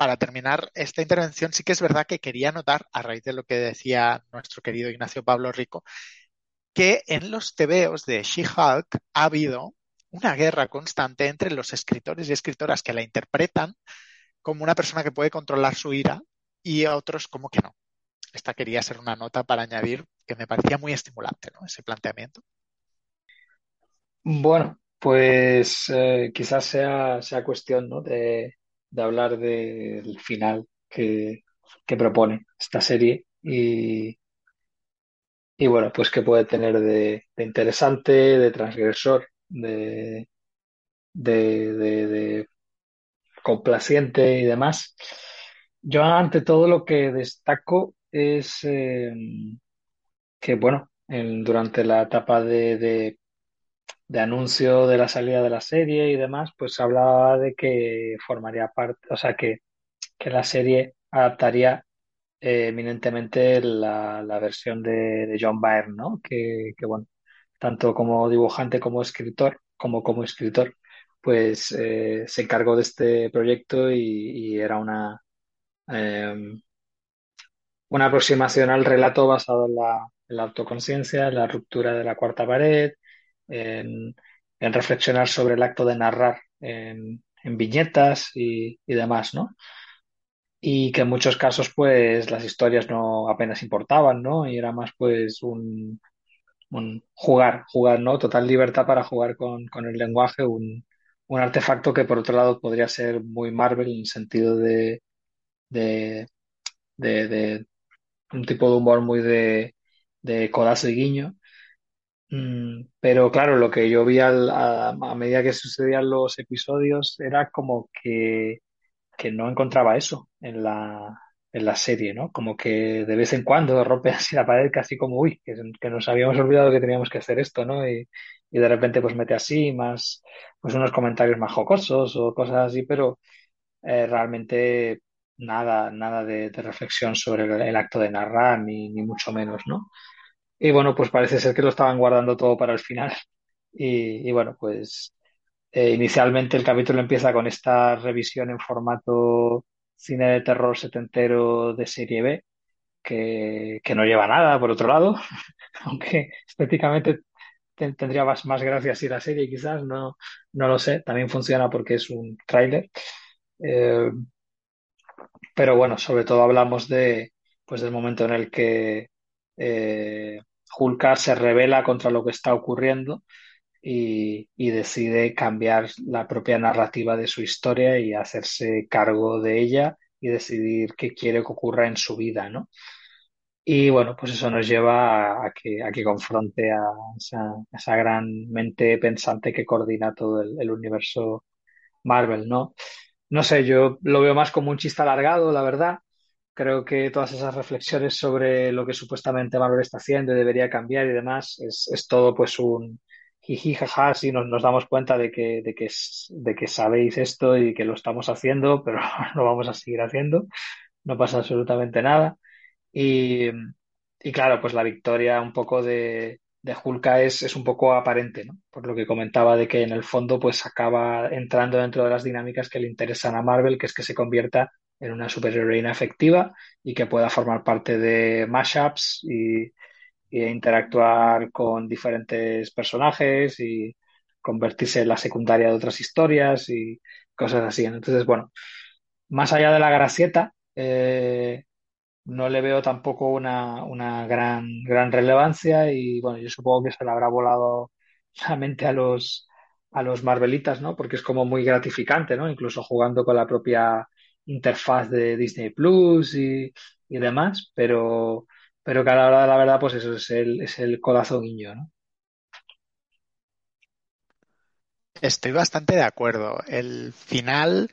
para terminar esta intervención, sí que es verdad que quería notar, a raíz de lo que decía nuestro querido Ignacio Pablo Rico, que en los tebeos de She-Hulk ha habido una guerra constante entre los escritores y escritoras que la interpretan como una persona que puede controlar su ira y otros como que no. Esta quería ser una nota para añadir que me parecía muy estimulante, ¿no? Ese planteamiento. Bueno, pues eh, quizás sea, sea cuestión, ¿no? de, de hablar del final que, que propone esta serie y, y bueno, pues que puede tener de, interesante, de transgresor, de, de, de, de complaciente y demás. Yo ante todo lo que destaco es eh, que, bueno, en- durante la etapa de, de, anuncio de la salida de la serie y demás, pues hablaba de que formaría parte, o sea, que, que la serie adaptaría eh, eminentemente la, la versión de, de John Byrne, ¿no? Que, que, bueno, tanto como dibujante como escritor, como como escritor, pues eh, se encargó de este proyecto y, era una, eh, una aproximación al relato basado en la, en la autoconciencia, en la ruptura de la cuarta pared, en, reflexionar sobre el acto de narrar en, viñetas y, demás, ¿no? y que en muchos casos pues las historias no apenas importaban, ¿no? Y era más pues un, jugar, jugar, ¿no? Total libertad para jugar con, con el lenguaje, un, un artefacto que por otro lado podría ser muy Marvel en sentido de, de, de, de un tipo de humor muy de, de codazo y guiño. Mm, pero claro, lo que yo vi a, a medida que sucedían los episodios era como que que no encontraba eso en la, en la serie, ¿no? Como que de vez en cuando rompe así la pared, casi como, uy, que, nos habíamos olvidado que teníamos que hacer esto, ¿no? Y, y de repente pues mete así más, pues unos comentarios más jocosos o cosas así, pero eh, realmente nada, nada de, de reflexión sobre el, el acto de narrar, ni, ni mucho menos, ¿no? Y bueno, pues parece ser que lo estaban guardando todo para el final. Y, y bueno, pues eh, inicialmente el capítulo empieza con esta revisión en formato cine de terror setentero de serie B, que, que no lleva nada, por otro lado, aunque estéticamente te- tendría más, más gracia si la serie quizás, no, no lo sé, también funciona porque es un tráiler. Eh, pero bueno, sobre todo hablamos de, pues del momento en el que eh, Hulka se revela contra lo que está ocurriendo y, decide cambiar la propia narrativa de su historia y hacerse cargo de ella y decidir qué quiere que ocurra en su vida, ¿no? Y bueno, pues eso nos lleva a, que, a que confronte a esa, esa gran mente pensante que coordina todo el, el universo Marvel, ¿no? No sé, yo lo veo más como un chiste alargado, la verdad. Creo que todas esas reflexiones sobre lo que supuestamente Marvel está haciendo y debería cambiar y demás, es, es todo pues un jiji, jaja, si nos, nos damos cuenta de que, de que, de que sabéis esto y que lo estamos haciendo, pero lo vamos a seguir haciendo. No pasa absolutamente nada. Y, y claro, pues la victoria un poco de, de Hulka es, es un poco aparente, ¿no? Por lo que comentaba de que en el fondo pues acaba entrando dentro de las dinámicas que le interesan a Marvel, que es que se convierta en una superheroína efectiva y que pueda formar parte de mashups y, interactuar con diferentes personajes y convertirse en la secundaria de otras historias y cosas así. Entonces, bueno, más allá de la gracieta, eh, no le veo tampoco una, una gran, gran relevancia y bueno, yo supongo que se le habrá volado la mente a los, a los Marvelitas, ¿no? Porque es como muy gratificante, ¿no? Incluso jugando con la propia interfaz de Disney Plus y, y demás, pero, pero que a la hora de la verdad, pues eso es el, es el codazo guiño, ¿no? Estoy bastante de acuerdo. El final,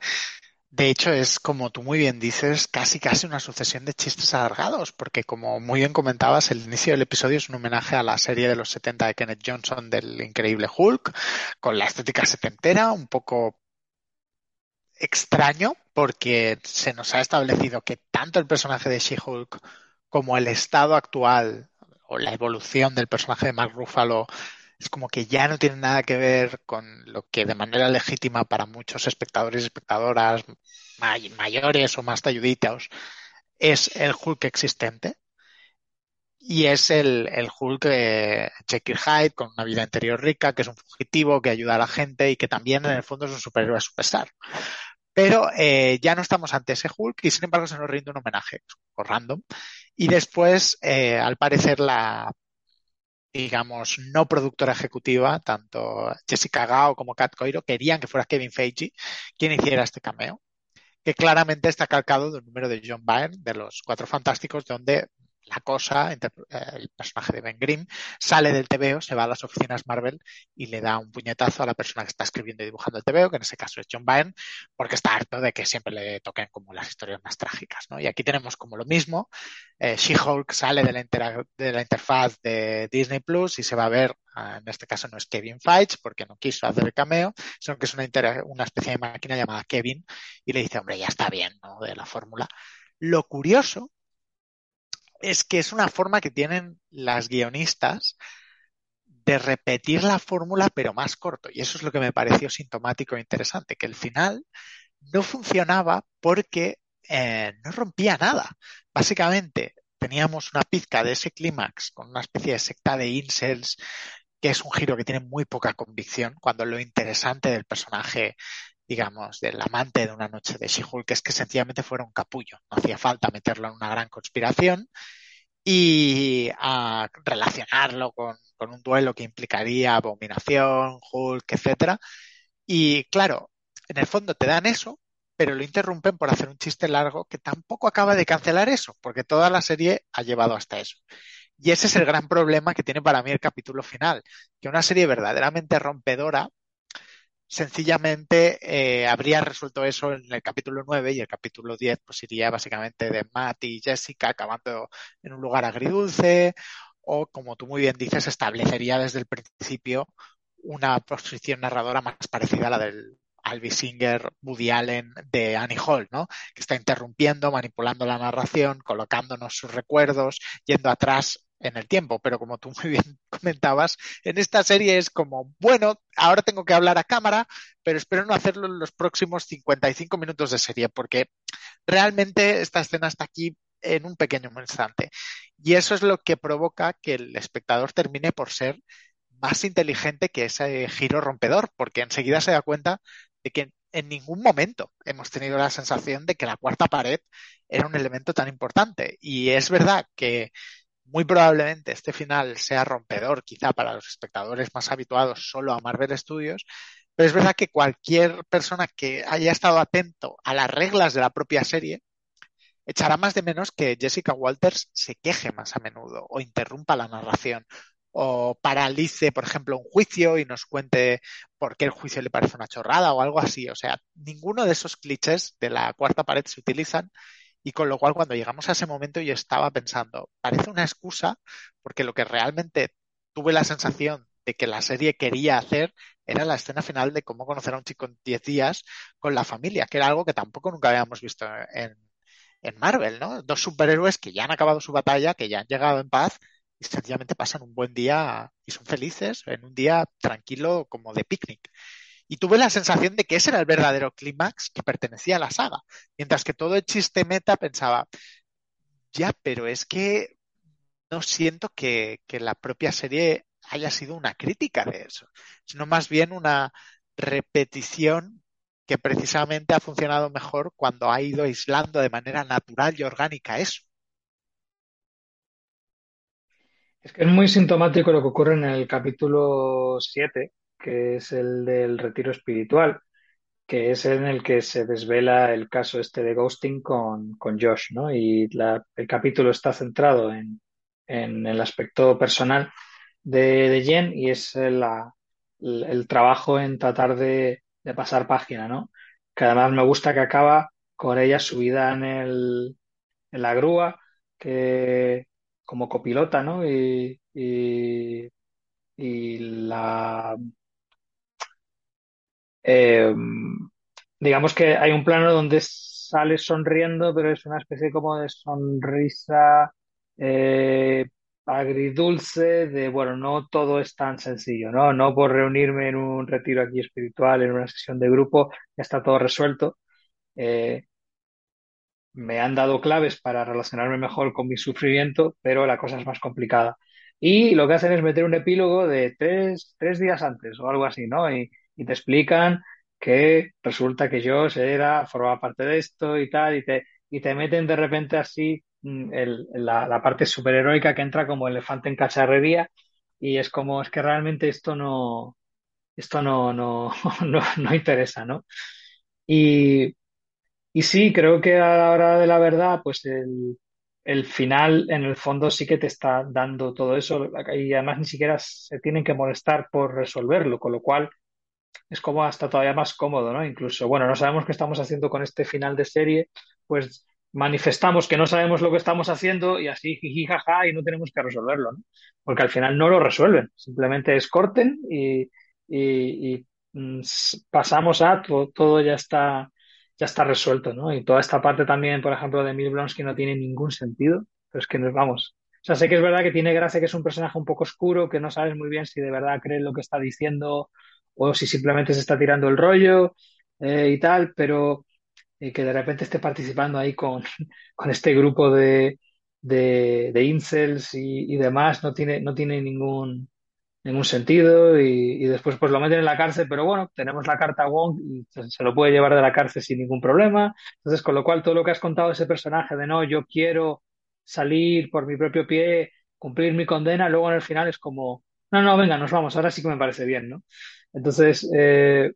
de hecho, es como tú muy bien dices, casi casi una sucesión de chistes alargados, porque como muy bien comentabas, el inicio del episodio es un homenaje a la serie de los 70 de Kenneth Johnson del Increíble Hulk, con la estética setentera, un poco extraño, porque se nos ha establecido que tanto el personaje de She-Hulk como el estado actual o la evolución del personaje de Mark Ruffalo es como que ya no tiene nada que ver con lo que de manera legítima para muchos espectadores y espectadoras mayores o más talluditos es el Hulk existente. Y es el, el Hulk de Jekyll Hyde con una vida interior rica, que es un fugitivo, que ayuda a la gente y que también en el fondo es un superhéroe superstar. Pero eh, ya no estamos ante ese Hulk y sin embargo se nos rinde un homenaje, o random. Y después, eh, al parecer, la digamos, no productora ejecutiva, tanto Jessica Gao como Kat Coiro, querían que fuera Kevin Feige quien hiciera este cameo, que claramente está calcado del número de John Byrne de los Cuatro Fantásticos, donde la cosa, eh, el personaje de Ben Grimm, sale del TVO, se va a las oficinas Marvel y le da un puñetazo a la persona que está escribiendo y dibujando el TVO, que en ese caso es John Byrne, porque está harto de que siempre le toquen como las historias más trágicas, ¿no? Y aquí tenemos como lo mismo, eh, She-Hulk sale de la, de la interfaz de Disney Plus y se va a ver, ah, en este caso no es Kevin Feige, porque no quiso hacer el cameo, sino que es una, una especie de máquina llamada Kevin y le dice, hombre, ya está bien, ¿no? De la fórmula. Lo curioso es que es una forma que tienen las guionistas de repetir la fórmula pero más corto. Y eso es lo que me pareció sintomático e interesante, que el final no funcionaba porque eh, no rompía nada. Básicamente teníamos una pizca de ese clímax con una especie de secta de incels que es un giro que tiene muy poca convicción, cuando lo interesante del personaje digamos, del amante de una noche de She-Hulk, es que sencillamente fuera un capullo. No hacía falta meterlo en una gran conspiración y a relacionarlo con, con, un duelo que implicaría abominación, Hulk, etcétera. Y claro, en el fondo te dan eso, pero lo interrumpen por hacer un chiste largo que tampoco acaba de cancelar eso, porque toda la serie ha llevado hasta eso. Y ese es el gran problema que tiene para mí el capítulo final, que una serie verdaderamente rompedora sencillamente eh, habría resuelto eso en el capítulo 9 y el capítulo 10 pues iría básicamente de Matt y Jessica acabando en un lugar agridulce o como tú muy bien dices establecería desde el principio una posición narradora más parecida a la del Albi Singer, Woody Allen de Annie Hall, ¿no? Que está interrumpiendo, manipulando la narración, colocándonos sus recuerdos, yendo atrás en el tiempo, pero como tú muy bien comentabas, en esta serie es como, bueno, ahora tengo que hablar a cámara, pero espero no hacerlo en los próximos 55 minutos de serie, porque realmente esta escena está aquí en un pequeño instante. Y eso es lo que provoca que el espectador termine por ser más inteligente que ese giro rompedor, porque enseguida se da cuenta de que en ningún momento hemos tenido la sensación de que la cuarta pared era un elemento tan importante. Y es verdad que muy probablemente este final sea rompedor, quizá para los espectadores más habituados solo a Marvel Studios, pero es verdad que cualquier persona que haya estado atento a las reglas de la propia serie echará más de menos que Jessica Walters se queje más a menudo o interrumpa la narración o paralice, por ejemplo, un juicio y nos cuente por qué el juicio le parece una chorrada o algo así. O sea, ninguno de esos clichés de la cuarta pared se utilizan y con lo cual, cuando llegamos a ese momento, yo estaba pensando, parece una excusa, porque lo que realmente tuve la sensación de que la serie quería hacer era la escena final de cómo conocer a un chico en 10 días con la familia, que era algo que tampoco nunca habíamos visto en, en Marvel, ¿no? Dos superhéroes que ya han acabado su batalla, que ya han llegado en paz y sencillamente pasan un buen día y son felices en un día tranquilo como de picnic. Y tuve la sensación de que ese era el verdadero clímax que pertenecía a la saga. Mientras que todo el chiste meta pensaba, ya, pero es que no siento que, que la propia serie haya sido una crítica de eso, sino más bien una repetición que precisamente ha funcionado mejor cuando ha ido aislando de manera natural y orgánica eso. Es que es muy sintomático lo que ocurre en el capítulo 7, que es el del retiro espiritual, que es en el que se desvela el caso este de ghosting con, con Josh, ¿no? Y el capítulo está centrado en, en el aspecto personal de, Jen y es el, el, trabajo en tratar de, de, pasar página, ¿no? Que además me gusta que acaba con ella subida en, el, en la grúa, que como copilota, ¿no? Y, y la eh, digamos que hay un plano donde sale sonriendo, pero es una especie como de sonrisa eh, agridulce de, bueno, no todo es tan sencillo, ¿no? No por reunirme en un retiro aquí espiritual, en una sesión de grupo, ya está todo resuelto. Eh, me han dado claves para relacionarme mejor con mi sufrimiento, pero la cosa es más complicada. Y lo que hacen es meter un epílogo de tres, tres días antes o algo así, ¿no? Y te explican que resulta que yo era, formaba parte de esto y tal, y te, y te meten de repente así mm, la, la parte superheroica que entra como elefante en cacharrería y es como, es que realmente esto no, esto no, no, no, no interesa, ¿no? Y, y sí, creo que a la hora de la verdad, pues el, el final en el fondo sí que te está dando todo eso y además ni siquiera se tienen que molestar por resolverlo, con lo cual es como hasta todavía más cómodo, ¿no? Incluso, bueno, no sabemos qué estamos haciendo con este final de serie, pues manifestamos que no sabemos lo que estamos haciendo y así jiji jaja y no tenemos que resolverlo, ¿no? Porque al final no lo resuelven, simplemente es corten y, mm, pasamos a todo, todo ya está ya está resuelto, ¿no? Y toda esta parte también, por ejemplo, de Emil Blonsky no tiene ningún sentido, pero es que nos vamos. O sea, sé que es verdad que tiene gracia que es un personaje un poco oscuro, que no sabes muy bien si de verdad cree lo que está diciendo o si simplemente se está tirando el rollo eh, y tal, pero eh, que de repente esté participando ahí con, con este grupo de, de, incels y, demás no tiene, no tiene ningún, ningún sentido y, después pues lo meten en la cárcel, pero bueno, tenemos la carta Wong y se, se, lo puede llevar de la cárcel sin ningún problema. Entonces, con lo cual todo lo que has contado de ese personaje de no, yo quiero salir por mi propio pie, cumplir mi condena, luego en el final es como, no, no, venga, nos vamos, ahora sí que me parece bien, ¿no? Entonces, eh,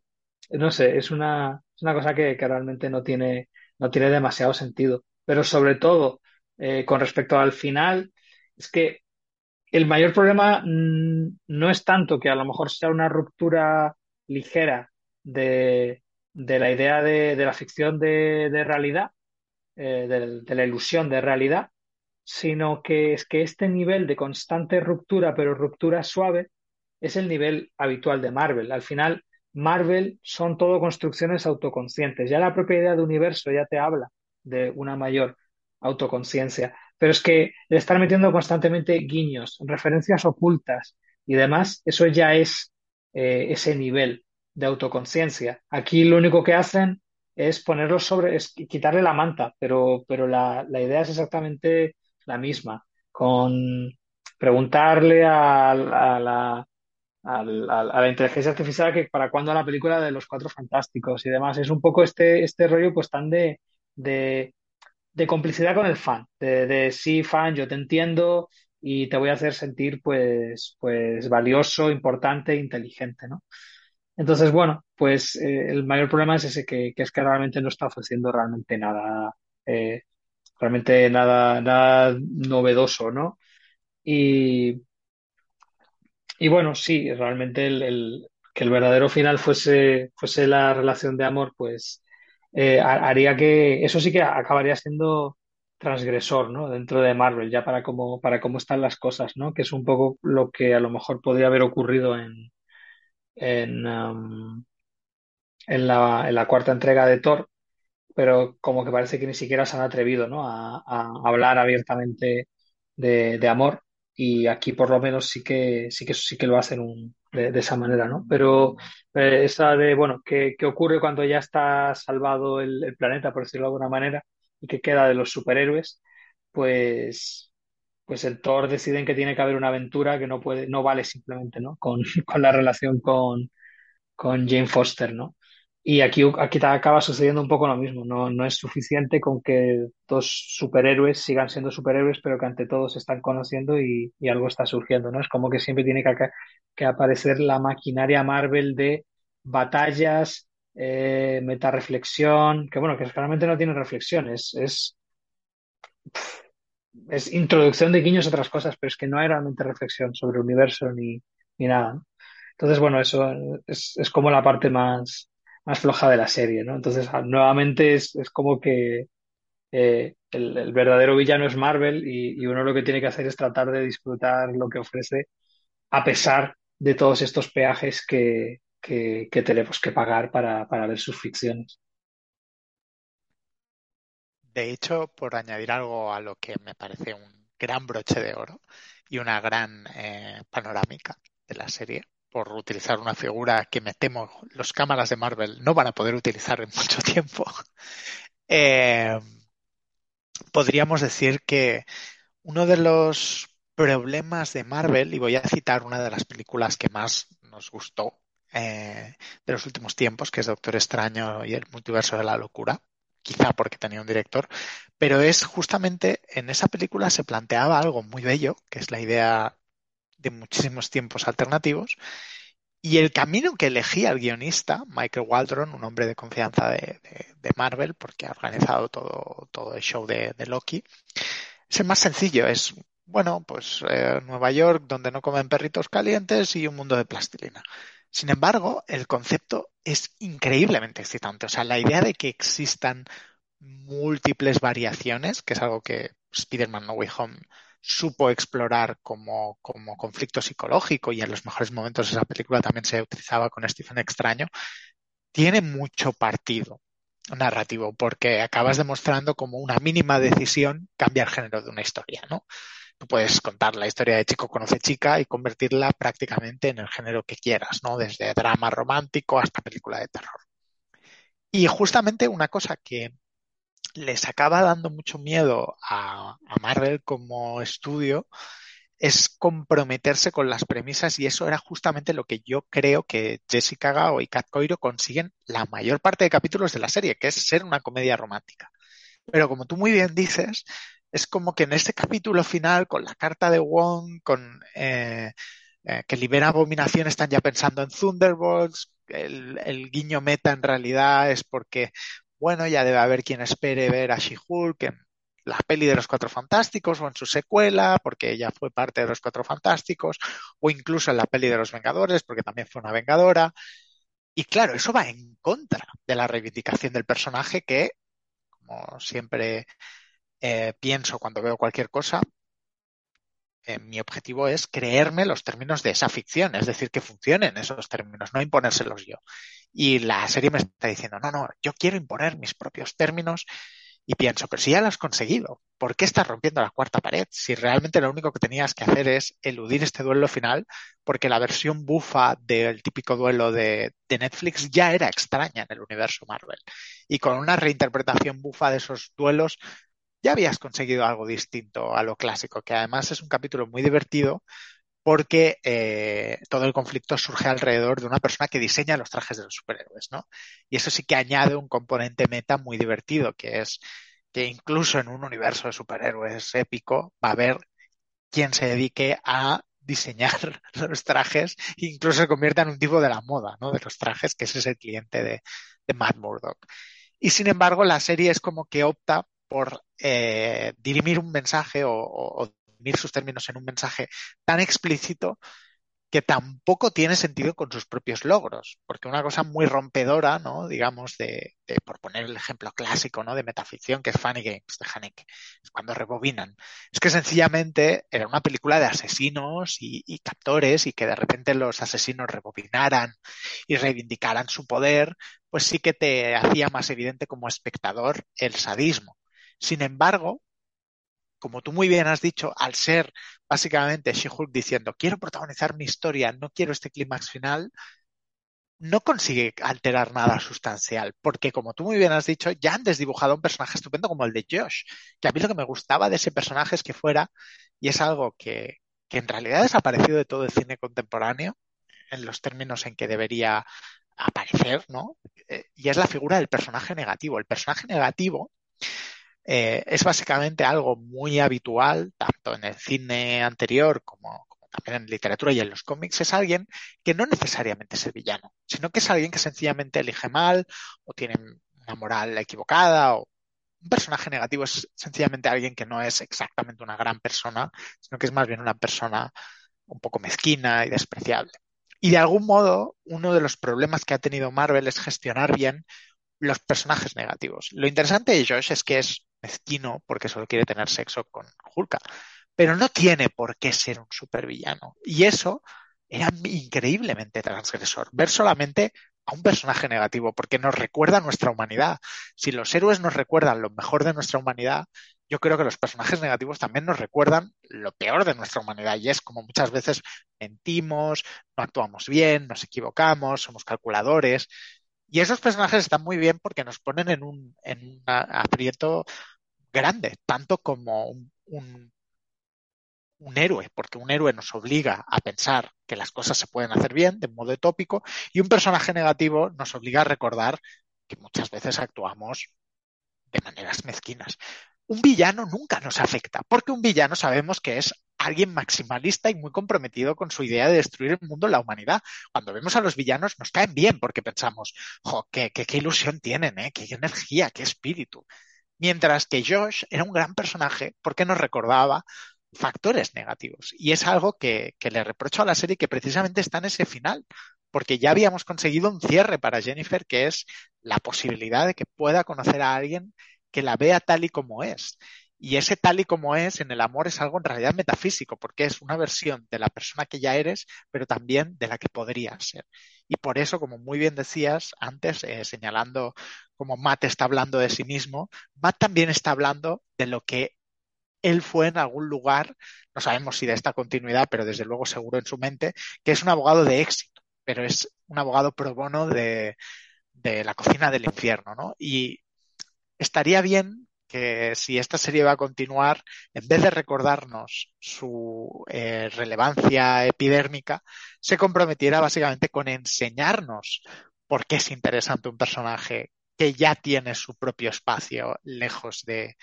no sé, es una, es una cosa que, realmente no tiene, no tiene demasiado sentido. Pero sobre todo, eh, con respecto al final, es que el mayor problema mmm, no es tanto que a lo mejor sea una ruptura ligera de, de la idea de, de, la ficción de, de realidad, eh, de, la ilusión de realidad, sino que es que este nivel de constante ruptura, pero ruptura suave, es el nivel habitual de Marvel. Al final, Marvel son todo construcciones autoconscientes. Ya la propia idea de universo ya te habla de una mayor autoconciencia. Pero es que le están metiendo constantemente guiños, referencias ocultas y demás, eso ya es eh, ese nivel de autoconciencia. Aquí lo único que hacen es ponerlo sobre, es quitarle la manta, pero, pero la, la idea es exactamente la misma, con preguntarle a, la a, inteligencia artificial que para cuándo la película de los cuatro fantásticos y demás. Es un poco este, este rollo pues tan de, de, complicidad con el fan, de, sí, fan, yo te entiendo y te voy a hacer sentir pues, pues valioso, importante, inteligente, ¿no? Entonces, bueno, pues eh, el mayor problema es ese, que, que, es que realmente no está ofreciendo realmente nada, eh, realmente nada, nada novedoso, ¿no? Y, y bueno, sí, realmente el, que el verdadero final fuese, fuese la relación de amor, pues eh, haría que eso sí que acabaría siendo transgresor, ¿no? Dentro de Marvel, ya para cómo, para cómo están las cosas, ¿no? Que es un poco lo que a lo mejor podría haber ocurrido en, en, um, en, la, en la cuarta entrega de Thor, pero como que parece que ni siquiera se han atrevido, ¿no? A, hablar abiertamente de, amor y aquí por lo menos sí que sí que sí que lo hacen de, esa manera, ¿no? Pero eh, esa de, bueno, ¿qué, ¿qué, ocurre cuando ya está salvado el, planeta, por decirlo de alguna manera, y qué queda de los superhéroes? Pues, pues el Thor deciden que tiene que haber una aventura que no puede, no vale simplemente, ¿no? Con, con la relación con, con Jane Foster, ¿no? Y aquí, aquí acaba sucediendo un poco lo mismo. No, no es suficiente con que dos superhéroes sigan siendo superhéroes, pero que ante todo se están conociendo y, y algo está surgiendo, ¿no? Es como que siempre tiene que, que aparecer la maquinaria Marvel de batallas, eh, metareflexión, que bueno, que realmente no tiene reflexión, es, es, es introducción de guiños a otras cosas, pero es que no hay realmente reflexión sobre el universo ni, ni nada. Entonces, bueno, eso es, es como la parte más, más floja de la serie, ¿no? Entonces, nuevamente es, es como que eh, el, verdadero villano es Marvel y, y, uno lo que tiene que hacer es tratar de disfrutar lo que ofrece a pesar de todos estos peajes que, que, que tenemos que pagar para, para ver sus ficciones. De hecho, por añadir algo a lo que me parece un gran broche de oro, y una gran eh, panorámica de la serie por utilizar una figura que me temo los cámaras de Marvel no van a poder utilizar en mucho tiempo. Eh, podríamos decir que uno de los problemas de Marvel, y voy a citar una de las películas que más nos gustó eh, de los últimos tiempos, que es Doctor Extraño y el multiverso de la locura, quizá porque tenía un director, pero es justamente en esa película se planteaba algo muy bello, que es la idea de muchísimos tiempos alternativos, y el camino que elegía el guionista, Michael Waldron, un hombre de confianza de, Marvel, porque ha organizado todo, todo el show de, Loki, es el más sencillo. Es, bueno, pues eh, Nueva York, donde no comen perritos calientes y un mundo de plastilina. Sin embargo, el concepto es increíblemente excitante. O sea, la idea de que existan múltiples variaciones, que es algo que Spider-Man No Way Home supo explorar como, como conflicto psicológico y en los mejores momentos esa película también se utilizaba con Stephen Extraño, tiene mucho partido narrativo porque acabas demostrando como una mínima decisión cambia el género de una historia, ¿no? Tú puedes contar la historia de chico conoce chica y convertirla prácticamente en el género que quieras, ¿no? Desde drama romántico hasta película de terror. Y justamente una cosa que les acaba dando mucho miedo a, Marvel como estudio es comprometerse con las premisas y eso era justamente lo que yo creo que Jessica Gao y Kat Coiro consiguen la mayor parte de capítulos de la serie, que es ser una comedia romántica. Pero como tú muy bien dices, es como que en este capítulo final, con la carta de Wong, con eh, eh, que libera abominación, están ya pensando en Thunderbolts, el, el, guiño meta en realidad es porque bueno, ya debe haber quien espere ver a She-Hulk en la peli de los Cuatro Fantásticos o en su secuela, porque ella fue parte de los Cuatro Fantásticos, o incluso en la peli de los Vengadores, porque también fue una Vengadora. Y claro, eso va en contra de la reivindicación del personaje que, como siempre eh, pienso cuando veo cualquier cosa, eh, mi objetivo es creerme los términos de esa ficción, es decir, que funcionen esos términos, no imponérselos yo. Y la serie me está diciendo, no, no, yo quiero imponer mis propios términos y pienso, pero si ya lo has conseguido, ¿por qué estás rompiendo la cuarta pared? Si realmente lo único que tenías que hacer es eludir este duelo final, porque la versión bufa del típico duelo de, de, Netflix ya era extraña en el universo Marvel. Y con una reinterpretación bufa de esos duelos, ya habías conseguido algo distinto a lo clásico, que además es un capítulo muy divertido porque eh, todo el conflicto surge alrededor de una persona que diseña los trajes de los superhéroes, ¿no? Y eso sí que añade un componente meta muy divertido, que es que incluso en un universo de superhéroes épico va a haber quien se dedique a diseñar los trajes e incluso se convierta en un tipo de la moda, ¿no? De los trajes, que ese es el cliente de, Matt Murdock. Y sin embargo, la serie es como que opta por eh, dirimir un mensaje o, o, dirimir sus términos en un mensaje tan explícito que tampoco tiene sentido con sus propios logros, porque una cosa muy rompedora, ¿no? Digamos, de, por poner el ejemplo clásico, ¿no? De metaficción, que es Funny Games, de Haneke, es cuando rebobinan. Es que sencillamente era una película de asesinos y captores y que de repente los asesinos rebobinaran y reivindicaran su poder, pues sí que te hacía más evidente como espectador el sadismo. Sin embargo, como tú muy bien has dicho, al ser básicamente She-Hulk diciendo quiero protagonizar mi historia, no quiero este clímax final, no consigue alterar nada sustancial, porque como tú muy bien has dicho, ya han desdibujado un personaje estupendo como el de Josh, que a mí lo que me gustaba de ese personaje es que fuera, y es algo que, que en realidad ha desaparecido de todo el cine contemporáneo, en los términos en que debería aparecer, ¿no? Eh, y es la figura del personaje negativo. El personaje negativo eh, es básicamente algo muy habitual, tanto en el cine anterior como, como, también en literatura y en los cómics, es alguien que no necesariamente es el villano, sino que es alguien que sencillamente elige mal o tiene una moral equivocada o un personaje negativo es sencillamente alguien que no es exactamente una gran persona, sino que es más bien una persona un poco mezquina y despreciable. Y de algún modo, uno de los problemas que ha tenido Marvel es gestionar bien los personajes negativos. Lo interesante de Josh es que es mezquino porque solo quiere tener sexo con Hulka. Pero no tiene por qué ser un supervillano. Y eso era increíblemente transgresor. Ver solamente a un personaje negativo, porque nos recuerda a nuestra humanidad. si los héroes nos recuerdan lo mejor de nuestra humanidad, yo creo que los personajes negativos también nos recuerdan lo peor de nuestra humanidad y es como muchas veces mentimos, no actuamos bien, nos equivocamos, somos calculadores. Y esos personajes están muy bien porque nos ponen en un, en un aprieto grande, tanto como un, un, héroe, porque un héroe nos obliga a pensar que las cosas se pueden hacer bien de modo tópico, y un personaje negativo nos obliga a recordar que muchas veces actuamos de maneras mezquinas. Un villano nunca nos afecta, porque un villano sabemos que es alguien maximalista y muy comprometido con su idea de destruir el mundo, la humanidad. Cuando vemos a los villanos nos caen bien porque pensamos, jo, qué, qué, ilusión tienen, ¿eh? qué energía, qué espíritu. Mientras que Josh era un gran personaje porque nos recordaba factores negativos. Y es algo que, que le reprocho a la serie que precisamente está en ese final, porque ya habíamos conseguido un cierre para Jennifer, que es la posibilidad de que pueda conocer a alguien que la vea tal y como es. Y ese tal y como es en el amor es algo en realidad metafísico, porque es una versión de la persona que ya eres, pero también de la que podrías ser. Y por eso, como muy bien decías antes, eh, señalando como Matt está hablando de sí mismo, Matt también está hablando de lo que él fue en algún lugar, no sabemos si de esta continuidad, pero desde luego seguro en su mente, que es un abogado de éxito, pero es un abogado pro bono de, de la cocina del infierno, ¿no? Y estaría bien que si esta serie va a continuar, en vez de recordarnos su eh, relevancia epidérmica, se comprometiera básicamente con enseñarnos por qué es interesante un personaje que ya tiene su propio espacio lejos de,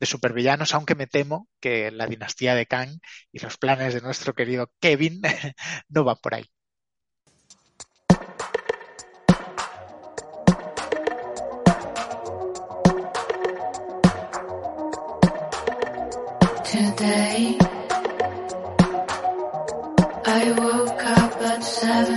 de supervillanos, aunque me temo que la dinastía de Kang y los planes de nuestro querido Kevin no van por ahí. today. I woke up at seven.